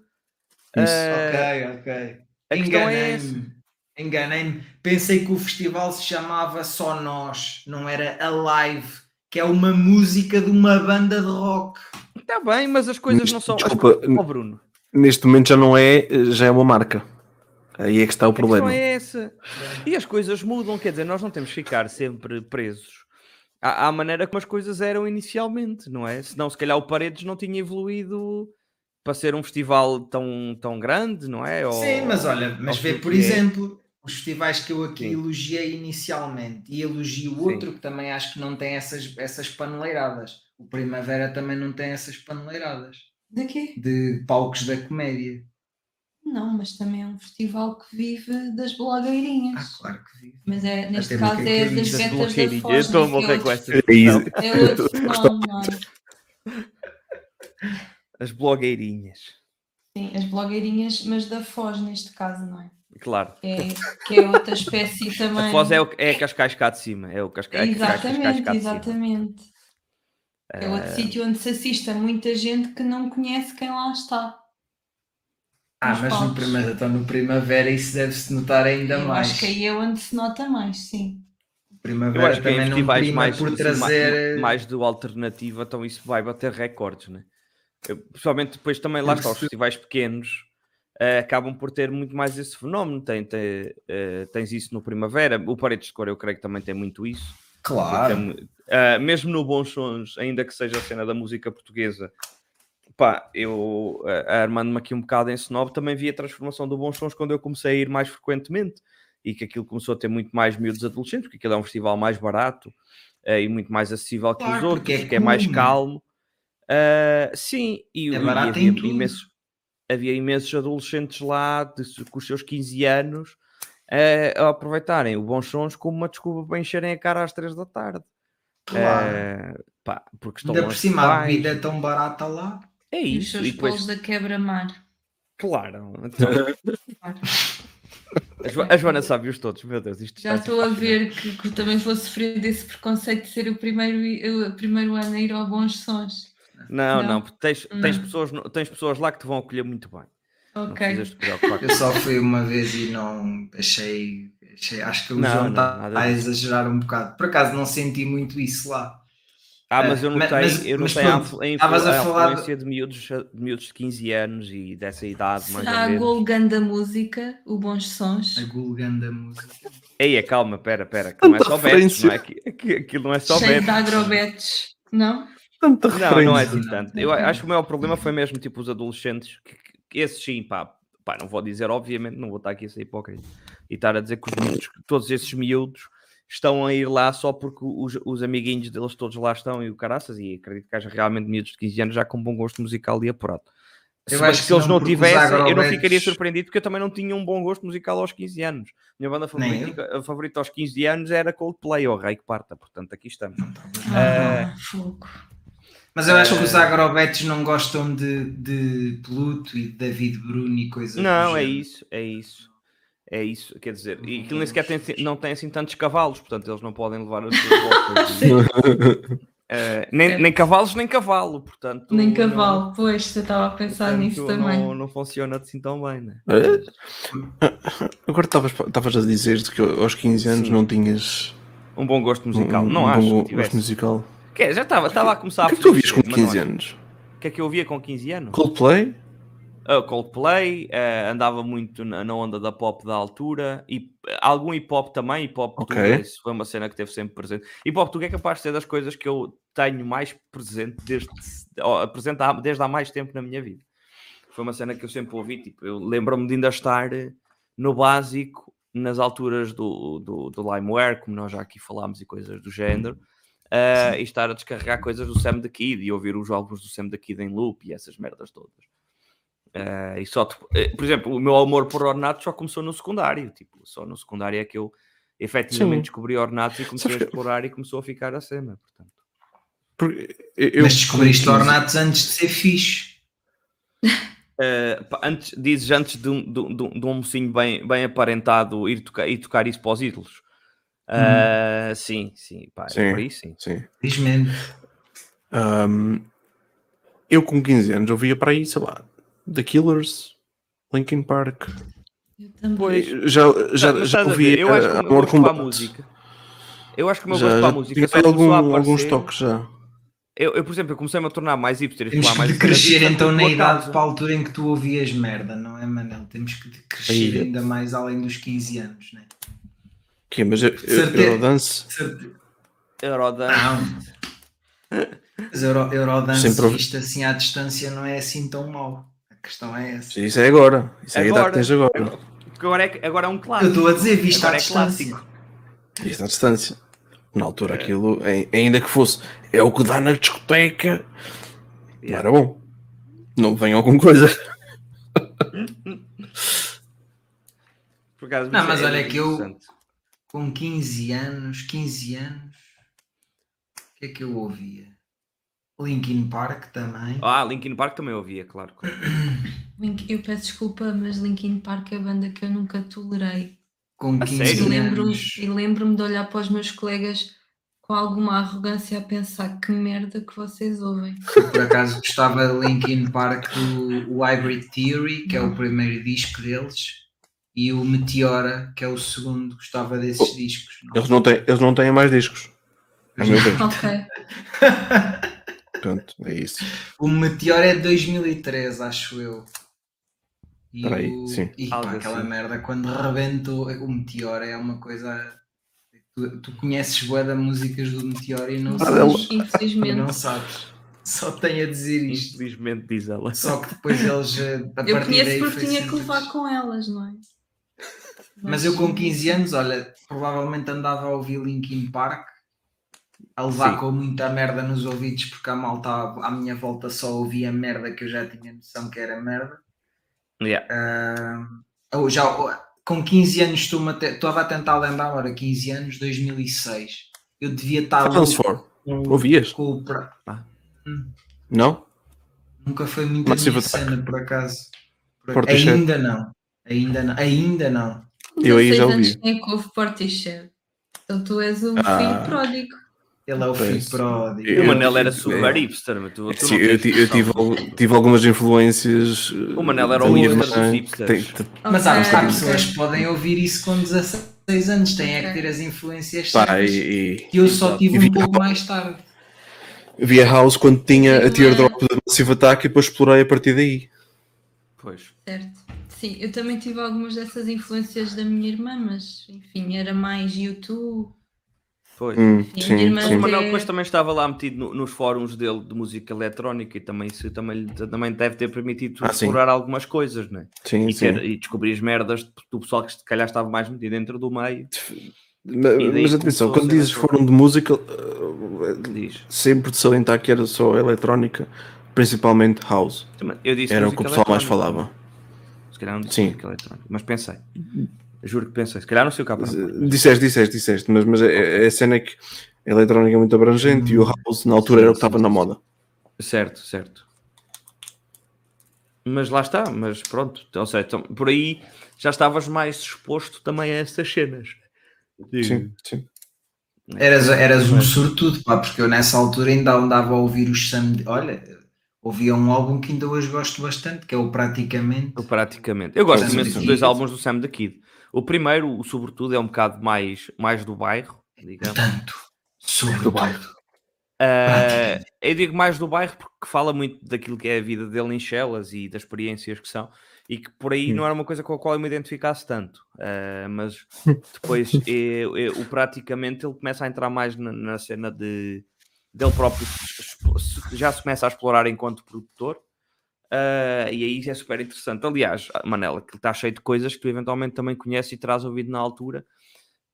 Isso. Ah, Ok, ok. a questão é essa. Enganei-me. Enganei-me. Pensei que o festival se chamava Só Nós, não era Alive, que é uma música de uma banda de rock. Está bem, mas as coisas não são. Desculpa, Ó Bruno, Neste momento já não é, já é uma marca. Aí é que está o a questão problema. é essa. E as coisas mudam, quer dizer, nós não temos que ficar sempre presos à, à maneira como as coisas eram inicialmente, não é? Senão, se calhar, o Paredes não tinha evoluído para ser um festival tão, tão grande, não é? Ou- Sim, mas olha, mas vê por é. exemplo os festivais que eu aqui Sim. elogiei inicialmente e elogio outro que também acho que não tem essas, essas paneleiradas. O Primavera também não tem essas paneleiradas De quê? de palcos da comédia. Não, mas também é um festival que vive das Ah, blogueirinhas. claro que vive. Mas é, neste Até caso é é das gatas da. Foz. Eu estou a morrer é com outro- esta É outro é? As blogueirinhas. Sim, as blogueirinhas, mas da Foz neste caso, não é? Claro. Que é, que é outra espécie também. A Foz é, o, é a Cascais cá de cima. É o Cascais, é Cascais, Cascais Exatamente, cá de cima. exatamente. É outro Ah, sítio onde se assiste a muita gente que não conhece quem lá está. Ah, Nos mas no, prima, então no Primavera isso deve-se notar ainda Eu mais. acho que aí é onde se nota mais, sim. O Eu Primavera acho que em também não festivais prima mais, por trazer. mais, mais do alternativa, então isso vai bater recordes, né? Eu, Pessoalmente depois também lá está, os festivais pequenos eh, acabam por ter muito mais esse fenómeno. Tem, tem, eh, tens isso no Primavera, o Paredes de Cor eu creio que também tem muito isso. Claro. ah, mesmo no Bons Sons, ainda que seja a cena da música portuguesa, pá, eu ah, armando-me aqui um bocado em snob, também vi a transformação do Bons Sons quando eu comecei a ir mais frequentemente e que aquilo começou a ter muito mais miúdos adolescentes, porque aquilo é um festival mais barato ah, e muito mais acessível que Claro, os outros, é que é mais calmo. Ah, sim, e, É e havia, imensos, havia imensos adolescentes lá de- com os seus 15 anos a aproveitarem o Bons Sons como uma desculpa para encherem a cara às 3 da tarde. Claro. Eh, pá, porque estão Ainda por cima, a bebida é tão barata lá. É E os isso, seus e depois, polos da quebra-mar. claro. então, a, Jo- a Joana sabe-os todos, meu Deus, isto Já estou a fascinante. ver que, que também vou sofrer desse preconceito de ser o primeiro, o primeiro ano a ir ao Bons Sons. Não, não, Não. porque tens, tens, Não. pessoas, no- tens pessoas lá que te vão acolher muito bem. Ok. Eu só fui uma vez e não achei. achei acho que o Não, João não, está a exagerar um bocado. Por acaso não senti muito isso lá. Ah, mas eu Eh, ma- notei, mas- eu mas notei a, pronto, influ- a, influ- a a falar influência de miúdos, de miúdos de 15 anos e dessa idade, mais Será ou a menos. Golgan da música, o Bons Sons? A Gulgan da música. Eia, calma, pera, pera, que não é só Betos, não é? Aquilo não é só Cheio de Betos. agrobetes, não? Tanta Não, referência. não é assim tanto. Eu acho que o maior problema foi mesmo tipo os adolescentes, que, esses sim, pá, pá, não vou dizer, obviamente, não vou estar aqui a ser hipócrita e estar a dizer que os miúdos, que todos esses miúdos estão a ir lá só porque os, os amiguinhos deles todos lá estão e o caraças, e acredito que haja realmente miúdos de 15 anos já com bom gosto musical e apurado. Eu Se, bem acho que que se eles não, tivessem, eu não ficaria surpreendido porque eu também não tinha um bom gosto musical aos 15 anos. Minha banda favorita, a favorita aos 15 anos era Coldplay ou Ray que parta, portanto aqui estamos. Ah, fogo. Mas eu acho que os Eh, agrobetes não gostam de, de Pluto e de David Bruno e coisas Não, é género. isso, é isso. É isso, quer dizer, e aquilo nem sequer tem, não tem assim tantos cavalos, portanto eles não podem levar as suas voltas. Eh, nem, nem cavalos, nem cavalo, portanto. Nem não- cavalo, pois, eu estava a pensar portanto, nisso também. Não, não funciona assim tão bem, né? É? Agora estavas a dizer que aos 15 anos Sim. não tinhas Um bom gosto musical, um, não um acho bom que gosto musical. Que é, já estava, estava a começar O a que é que tu ouvias com cedo, mas não 15 é. anos? O que é que eu ouvia com 15 anos? Coldplay? Uh, Coldplay, uh, andava muito na, na onda da pop da altura e uh, algum hip hop também. Hip hop Ok. português foi uma cena que teve sempre presente. Hip hop português é capaz de ser das coisas que eu tenho mais presente desde, ó, presente há- desde há mais tempo na minha vida. Foi uma cena que eu sempre ouvi. Tipo, eu lembro-me de ainda estar no básico nas alturas do, do, do LimeWare, como nós já aqui falámos e coisas do género. Uh, e estar a descarregar coisas do Sam the Kid e ouvir os álbuns do Sam the Kid em loop e essas merdas todas. Eh, e só, eh, por exemplo, o meu amor por ornatos só começou no secundário. Tipo, só no secundário é que eu efetivamente Sim. descobri ornatos e comecei a explorar e começou a ficar a cena. Portanto. Porque eu, Mas descobriste com 15 ornatos antes de ser fixe. Pá, antes, dizes antes de um, de, um- de um- de um mocinho bem, bem aparentado ir tocar, ir tocar isso para os ídolos. Eh, Sim, sim, pá, é Sim. por aí sim. Sim. Felizmente. Ahm, eu com 15 anos ouvia para aí, sei lá, The Killers, Linkin Park. Eu também. Pois, Já, já, Mas já ver, eu acho que o meu Amor gosto para a Combat. música. Eu acho que o meu Já, gosto para a já música tinha só algum, a alguns toques já. Eu, eu, por exemplo, eu comecei-me a tornar mais hipster Temos mais que crescer disso então na idade causa. para a altura em que tu ouvias merda, não é, Manel? Temos que crescer Aí. ainda mais além dos 15 anos, não é? Que, mas eu, eu. Eurodance, Certe- Eurodance. Não. Mas Euro, Eurodance Sempre visto assim à distância não é assim tão mau. A questão é essa. isso é agora. Isso é a idade Agora. que tens agora. Agora é, agora é um Eu clássico. estou a dizer, visto à Agora é distância. clássico. Isso à distância. Na altura aquilo, ai- ainda que fosse, é o que dá na discoteca. Não Yeah. era bom. Não venham com coisa. Por acaso, Não, mas é olha que eu-. Com 15 anos, 15 anos, o que é que eu ouvia? Linkin Park também. Ah, Linkin Park também ouvia, claro. Eu peço desculpa, mas Linkin Park é a banda que eu nunca tolerei. Com A 15 E sério? lembro-me anos. e lembro-me de olhar para os meus colegas com alguma arrogância a pensar que merda que vocês ouvem. Eu, por acaso gostava de Linkin Park o, o Hybrid Theory, que é o primeiro disco deles, e o Meteora, que é o segundo. Gostava desses discos. Eles não têm, eles não têm mais discos. A meu ver. Ok. Pronto, é isso. O Meteor é de 2013, acho eu. E, Peraí, o- sim. e pá, aquela assim. merda, quando rebentou o Meteor é uma coisa. Tu, tu conheces boa da músicas do Meteor e não Ah, sabes. Infelizmente. não sabes. Só tenho a dizer isto. Infelizmente, diz ela. Só que depois eles. eh, A Eu conheço daí porque tinha que levar com elas, não é? Mas eu com 15 anos, olha, provavelmente andava a ouvir Linkin Park, a levar Sim. com muita merda nos ouvidos, porque a malta à minha volta só ouvia merda que eu já tinha noção que era merda. Yeah. Ah, eu já, com 15 anos estava a tentar lembrar, ora, 15 anos, 2006. Eu devia estar for. com, Ouvias? com o pra- Não? Nunca foi muito a minha cena, por acaso. Por-. Ainda não. Ainda não. Ainda não. Eu aí 16 já anos ouvi. é ouve Portishead? Então tu és o Ah. filho pródigo. Ele é o filho Pois. pródigo. Eu- O Manel era super hipster, mas tu, tu Sim, eu, tive, tive algumas influências. O Manel era da o hipster dos hipsters. tem- Mas há, pessoas que podem ouvir isso com 16 anos, têm é que ter as influências Pá, e, Que eu só tive E um vi- pouco mais tarde. e via House quando tinha a teardrop da Massive Attack e depois explorei a partir daí. Pois. Certo. Sim, eu também tive algumas dessas influências da minha irmã, mas enfim, era mais YouTube. Pois. Hum, Sim, sim, minha irmã Mas sim. o Manel até- depois também estava lá metido no- nos fóruns dele de música eletrónica e também, isso também, lhe- também deve ter permitido Ah, sim. explorar algumas coisas, né? sim, E, sim. ter- e descobrir as merdas do pessoal que se calhar estava mais metido dentro do meio. Mas atenção, quando dizes fórum de música, uh, Diz. sempre de salientar que era só eletrónica, principalmente House. Também- Eu disse Era o que o pessoal mais falava. Se calhar não disse Sim. música eletrónica, mas pensei. Juro que pensei. Se calhar não sei o que há para Disseste, disseste, disseste, mas, mas a, a cena é que a eletrónica é muito abrangente e o House na altura era o que estava na moda. Certo, certo. Mas lá está, mas pronto. Ou seja, então, por aí já estavas mais exposto também a essas cenas. Sim, sim. Eras, eras um sortudo, pá, porque eu nessa altura ainda andava a ouvir os Sam. Olha, ouvia um álbum que ainda hoje gosto bastante, que é o Praticamente. Eu, praticamente. Eu gosto imenso dos dois álbuns do Sam the Kid. O primeiro, o sobretudo, é um bocado mais, mais do bairro, digamos. Tanto. Sobre o bairro. Ah, eu digo mais do bairro porque fala muito daquilo que é a vida dele em Chelas e das experiências que são, e que por aí Hum. não era uma coisa com a qual eu me identificasse tanto. Ah, mas depois eh, eh, o praticamente ele começa a entrar mais na, na cena de dele próprio já se começa a explorar enquanto produtor. ah, e aí é super interessante. Aliás, Manela, que está cheio de coisas que tu eventualmente também conheces e terás ouvido na altura,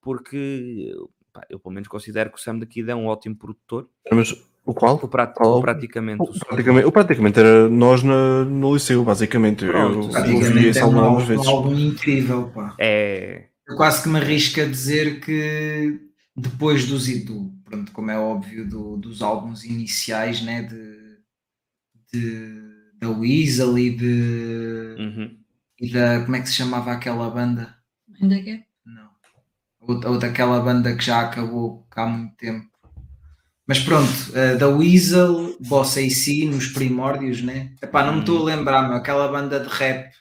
porque pá, eu pelo menos considero que o Sam daqui é um ótimo produtor. Mas o qual? O, prat- Qual? o praticamente. O, praticamente, o praticamente era nós na- no liceu, basicamente. Eu- Pronto, eu ouvi esse é um álbum algumas vezes. um álbum incrível, pá. É. Eu quase que me arrisco a dizer que depois dos, do, pronto, como é óbvio, do- dos álbuns iniciais, né, de, de, da Weasel e de, Uhum. e da, como é que se chamava aquela banda? Ainda que Não. Ou, ou daquela banda que já acabou há muito tempo. Mas pronto, eh, da Weasel, Boss AC, nos primórdios, né? Epá, não me estou a lembrar, meu, aquela banda de rap.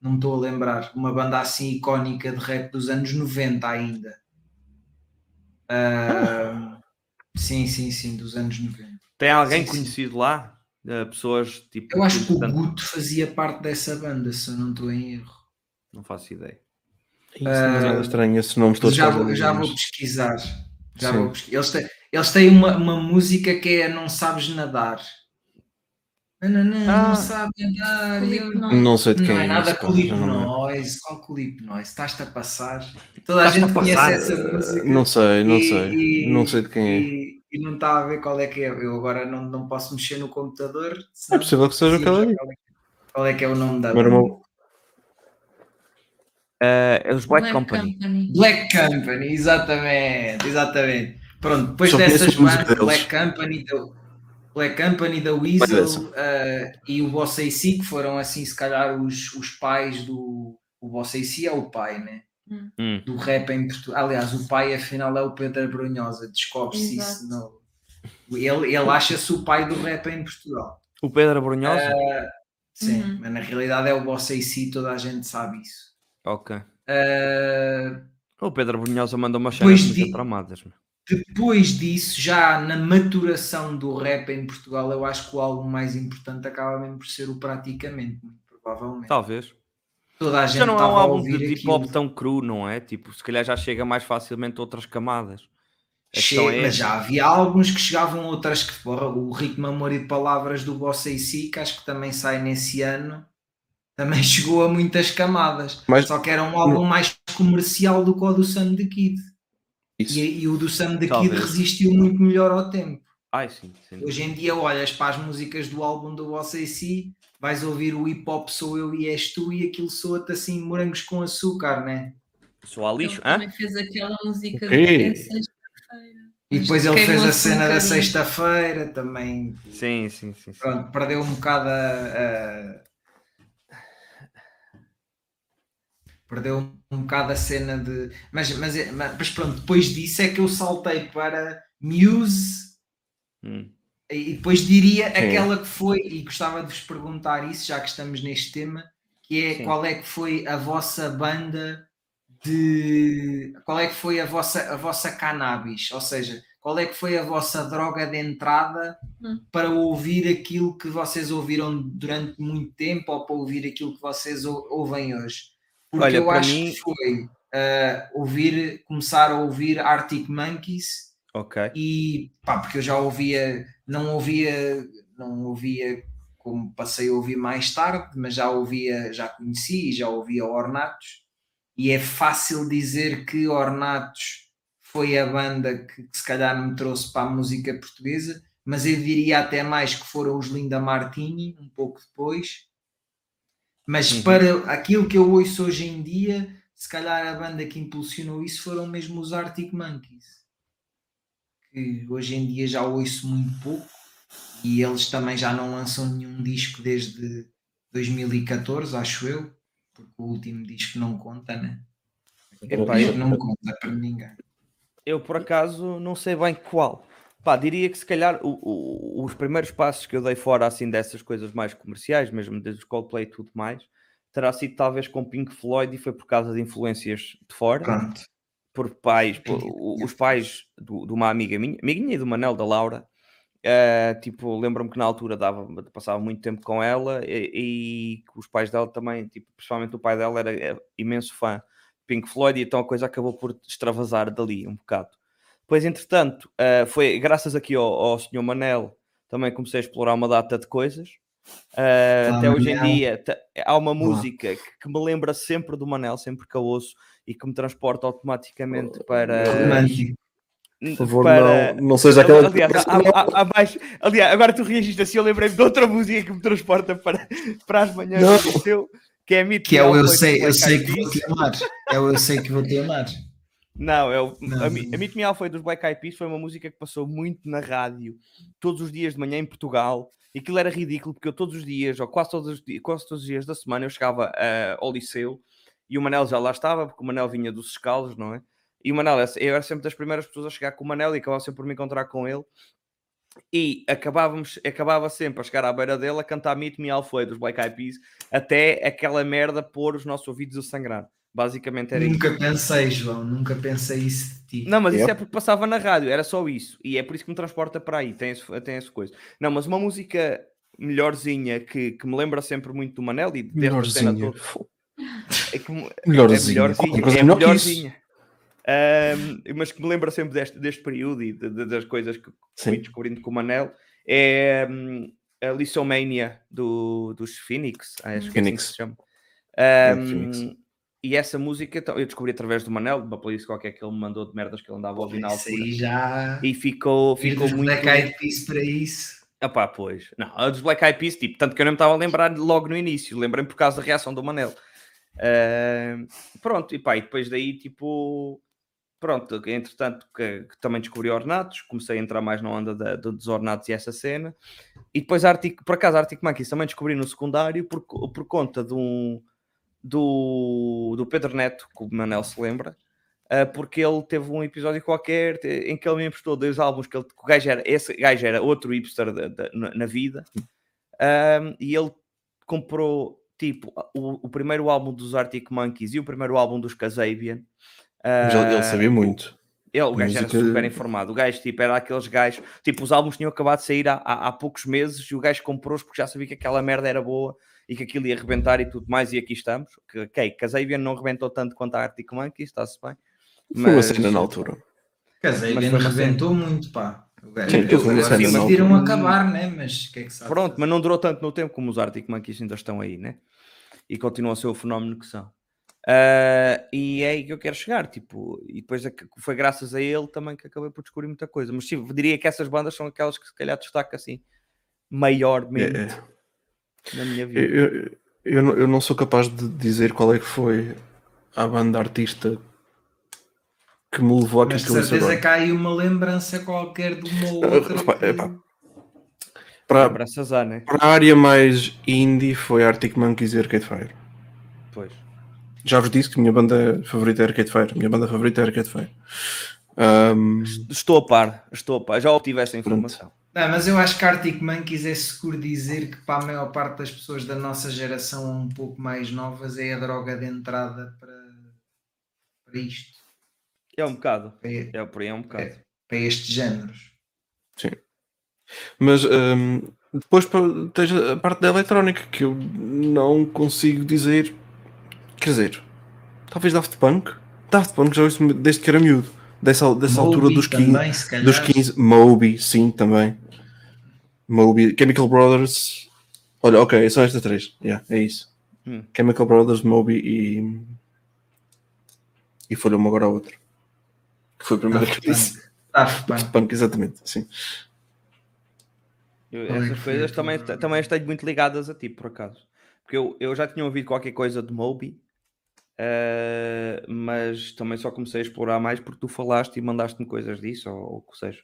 Não me estou a lembrar. Uma banda assim icónica de rap dos anos 90 ainda. Ah, sim, sim, sim, dos anos 90. Tem alguém Sim, sim. conhecido lá? Uh, pessoas tipo. Eu acho que o Guto fazia parte dessa banda, se eu não estou em erro. Não faço ideia. Isso, mas era estranho, esses nomes todos. já, vou, eles já vou pesquisar. Já Sim. vou pesquisar. Eles têm, eles têm uma, uma música que é Não Sabes Nadar. Nananã, Ah. não sabe hipnose. Não sei de Não quem é nada não hipnose. Qual com hipnose? Estás-te a passar. Toda a gente a conhece essa música. Não sei, não E- sei. e- Não sei de quem é. E, e não está a ver qual é que é. Eu agora não, não posso mexer no computador. É possível que seja aquela aí. qual é que- Qual é que é o nome da banda? Uh, é os Black, Company. Black Company, exatamente, exatamente. Pronto, depois Só dessas deles. Black Company, Black Company, da Weasel eh, e o Boss AC, que foram assim, se calhar, os, os pais do. O Boss AC é o pai, né? Hum. Do rap em Portugal. Aliás, o pai afinal é o Pedro Brunhosa, descobre-se isso. No, ele ele acha-se o pai do rap em Portugal. O Pedro Abrunhosa? Eh, sim, Uhum. mas na realidade é o Boss AC, toda a gente sabe isso. Ok. Eh, O Pedro Abrunhosa mandou cenas muito de- tramadas. meu. Depois disso, já na maturação do rap em Portugal, eu acho que o álbum mais importante acaba mesmo por ser o Praticamente, muito provavelmente. Talvez. Toda a gente Já não é estava um álbum de hip hop tão cru, não é? Tipo, se calhar já chega mais facilmente a outras camadas. A Chega, é mas já havia álbuns que chegavam a outras que porra, o Rico Memória de Palavras do Bossa e Si, que acho que também sai nesse ano, também chegou a muitas camadas. Mas- Só que era um álbum mais comercial do que o do Sam the Kid. Isso. E, e o do Sam Kid Talvez. resistiu muito melhor ao tempo. Ai, sim, sim. Hoje em dia olhas para as músicas do álbum do e Si, vais ouvir o hip hop Sou Eu e És Tu e aquilo soa-te assim morangos com açúcar, né? Só há Ele lixo. Hã? também fez aquela música Ok. da sexta-feira. E depois ele fez a um cena da bocadinho. sexta-feira também Sim, sim, sim. sim. pronto, perdeu um bocado a, a- perdeu um bocado a cena de mas, mas, mas pronto, depois disso é que eu saltei para Muse Hum. e depois diria Sim. aquela que foi, e gostava de vos perguntar isso, já que estamos neste tema, que é Sim. qual é que foi a vossa banda de qual é que foi a vossa, a vossa cannabis, ou seja, qual é que foi a vossa droga de entrada Hum. para ouvir aquilo que vocês ouviram durante muito tempo ou para ouvir aquilo que vocês ou- ouvem hoje? Porque Olha, eu acho mim- que foi ah, ouvir, começar a ouvir Arctic Monkeys Ok. e pá, porque eu já ouvia, não ouvia, não ouvia como passei a ouvir mais tarde, mas já ouvia, já conheci, já ouvia Ornatos, e é fácil dizer que Ornatos foi a banda que, que se calhar me trouxe para a música portuguesa, mas eu diria até mais que foram os Linda Martini, um pouco depois. Mas Uhum. para aquilo que eu ouço hoje em dia, se calhar a banda que impulsionou isso foram mesmo os Arctic Monkeys que hoje em dia já ouço muito pouco e eles também já não lançam nenhum disco desde 2014, acho eu, porque o último disco não conta, né? Epá, eu- não conta para ninguém. Eu, por acaso, não sei bem qual. Pá, diria que se calhar o- o- os primeiros passos que eu dei fora assim dessas coisas mais comerciais, mesmo desde o Coldplay e tudo mais, terá sido talvez com Pink Floyd e foi por causa de influências de fora, Pronto. por pais, por- os pais do- de uma amiga minha, amiguinha e do Manel, da Laura, eh, tipo, lembro-me que na altura dava, passava muito tempo com ela e, e os pais dela também, tipo, principalmente o pai dela era eh, imenso fã de Pink Floyd e então a coisa acabou por extravasar dali um bocado. Depois, entretanto, eh, foi graças aqui ao, ao senhor Manel também comecei a explorar uma data de coisas. Eh, Olá, até hoje em dia há uma música que, que me lembra sempre do Manel, sempre que a ouço e que me transporta automaticamente para. Romântico. Por favor, para- não, não seja aquela. Aliás, há- há- há mais- aliás, agora tu reagiste assim, eu lembrei-me de outra música que me transporta para, para as manhãs do teu, que é Meet Que é o Eu sei, do eu sei que vou te amar. É o Eu sei que vou te amar. Não, é o, Não, a, não. a Meet Me Halfway dos Black Eyed Peas foi uma música que passou muito na rádio, todos os dias de manhã em Portugal, e aquilo era ridículo, porque eu todos os dias, ou quase todos os dias, quase todos os dias da semana, eu chegava ah, ao liceu, e o Manel já lá estava, porque o Manel vinha dos escalos, não é? E o Manel, eu era sempre das primeiras pessoas a chegar com o Manel, e acabava sempre por me encontrar com ele, e acabávamos, acabava sempre a chegar à beira dele a cantar Meet Me Halfway dos Black Eyed Peas, até aquela merda pôr os nossos ouvidos a sangrar. Basicamente era isso. Nunca pensei, João, nunca pensei isso de ti. Não, mas isso Yep. é porque passava na rádio, era só isso. E é por isso que me transporta para aí, tem, esse, tem essa coisa. Não, mas uma música melhorzinha que, que me lembra sempre muito do Manel e cena Melhorzinha. toda. É, que, me- é Melhorzinha. melhorzinha, é isso. melhorzinha. Ahm, mas que me lembra sempre deste, deste período e de- de- das coisas que fui Sim. descobrindo com o Manel é hum, a Lissomania do, dos Phoenix, acho que é assim que Phoenix. se chama. É, Phoenix. E essa música então, eu descobri através do Manel, de uma playlist qualquer que ele me mandou de merdas que ele andava a ouvir na Isso altura. aí já. E ficou, ficou muito. Black Eyed Peas para isso. Ah pá, pois. Não, a dos Black Eyed Peas, tipo, tanto que eu não me estava a lembrar logo no início, lembrei-me por causa da reação do Manel. Ah, pronto, e pá, e depois daí, tipo, pronto, entretanto, que, que também descobri Ornatos, comecei a entrar mais na onda da, do- dos Ornatos e essa cena, e depois, Arctic, por acaso, Arctic Monkeys também descobri no secundário por, por conta de um, do, do Pedro Neto, que o Manel se lembra, ah, porque ele teve um episódio qualquer em que ele me emprestou dois álbuns que, ele, que o gajo era, esse gajo era outro hipster da- da- na, vida, ah, e ele comprou tipo o, o primeiro álbum dos Arctic Monkeys e o primeiro álbum dos Kasabian. Ele, ele Ah, sabia muito. Ele, o gajo Música- era super informado. O gajo, tipo, era aqueles gajos. Tipo, os álbuns tinham acabado de sair há, há, há poucos meses e o gajo comprou-os porque já sabia que aquela merda era boa e que aquilo ia arrebentar e tudo mais. E aqui estamos. Que, ok, Kazabian não arrebentou tanto quanto a Arctic Monkeys, está-se bem. Foi uma cena na altura. Casei, Mas bem foi uma rebentou muito, pá. Sim, na decidiram altura. acabar, né? Mas o que é que sabe? Pronto, mas não durou tanto no tempo como os Arctic Monkeys ainda estão aí, né? E continuam a ser o fenómeno que são. Ah, e é aí que eu quero chegar, tipo, e depois é foi graças a ele também que acabei por descobrir muita coisa. Mas sim, diria que essas bandas são aquelas que se calhar destaca assim maiormente É, é. Na minha vida. Eu, eu, eu não- eu não sou capaz de dizer qual é que foi a banda artista que me levou a Mas de certeza agora. que há aí uma lembrança qualquer de uma ou Ah, outra. que- epá. Para, Lembranças há, né? para a área mais indie foi Arctic Monkeys e Arcade Fire. Pois. Já vos disse que a minha banda favorita é Arcade Fire. A minha banda favorita é Arcade Fire. Ahm, Estou a par, estou a par, já obtive essa informação. Não, mas eu acho que Arctic Monkeys é seguro dizer que para a maior parte das pessoas da nossa geração um pouco mais novas é a droga de entrada para, para isto, É um bocado, para, é por aí, é um bocado. para estes géneros. mas ahm, depois tens a parte da eletrónica que eu não consigo dizer. Quer dizer, talvez Daft Punk. Daft Punk já ouço desde que era miúdo. Dessa, dessa altura dos 15. também. Dos 15, Moby, sim, também. Moby, Chemical Brothers. Olha, ok, são estas três. Yeah, é isso. Hum. Chemical Brothers, Moby e. E foi-me agora a outra. Que foi a primeira Daft que eu disse. Daft Punk. Daft Punk, exatamente. Sim. Eu- essas coisas também, também as tenho muito ligadas a ti, por acaso. Porque eu, eu já tinha ouvido qualquer coisa de Moby, eh, mas também só comecei a explorar mais porque tu falaste e mandaste-me coisas disso, ou ou o que seja.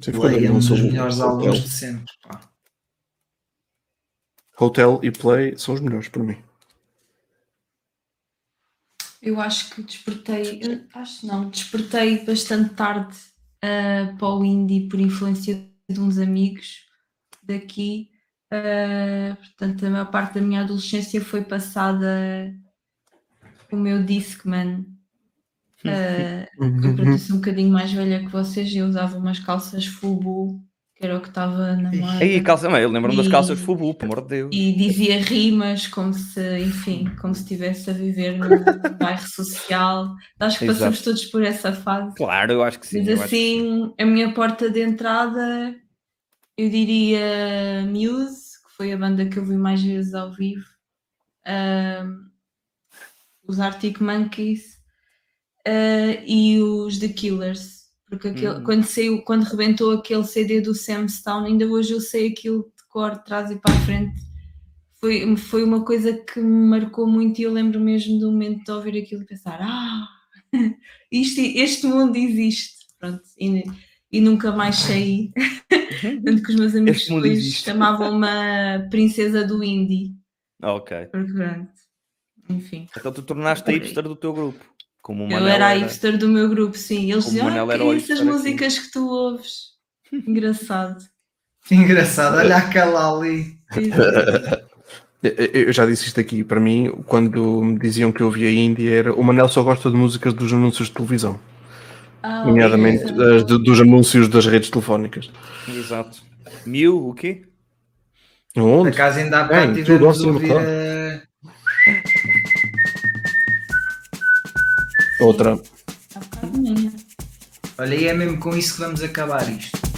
Sim, Play é um não dos melhores o álbuns Hotel. de sempre. Pá. Hotel e Play são os melhores para mim. Eu acho que despertei, acho não, despertei bastante tarde ah, para o indie por influência de uns amigos daqui. Ah, portanto, a maior parte da minha adolescência foi passada com o meu Discman. Ah, eu ser um bocadinho mais velha que vocês, eu usava umas calças Fubu, que era o que estava na moda. Aí, calça, mãe, eu lembro-me das calças Fubu, pelo amor de Deus. e dizia rimas como se, enfim, como se estivesse a viver num bairro social. Acho que passamos Exato. todos por essa fase. Claro, eu acho que sim. Mas que sim. assim, a minha porta de entrada, eu diria Muse, que foi a banda que eu vi mais vezes ao vivo. Ahm, os Arctic Monkeys ah, e os The Killers. Porque aquele, Hum. quando, saiu, quando rebentou aquele CD do Sam Stone, ainda hoje eu sei aquilo de cor, de trás e para a frente. Foi, foi uma coisa que me marcou muito e eu lembro mesmo do momento de ouvir aquilo e pensar: ah, isto, este mundo existe. Pronto, e, e nunca mais saí. Tanto que os meus amigos depois chamavam-me a princesa do indie. Ok. Enfim. Então tu tornaste a hipster do teu grupo. Como o Eu Manel era a hipster do meu grupo, sim. Eles diziam, ah, que é essas aqui." músicas que tu ouves. Engraçado. Engraçado, olha aquela ali. Eu já disse isto aqui, para mim, quando me diziam que eu ouvia indie, era o Manel só gosta de músicas dos anúncios de televisão, Ah, nomeadamente dos anúncios das redes telefónicas. Exato. Mil, o quê? Por Onde? acaso ainda há bocado Bem, tivemos ouvir Outra. Manhã. Olha, e é mesmo com isso que vamos acabar isto.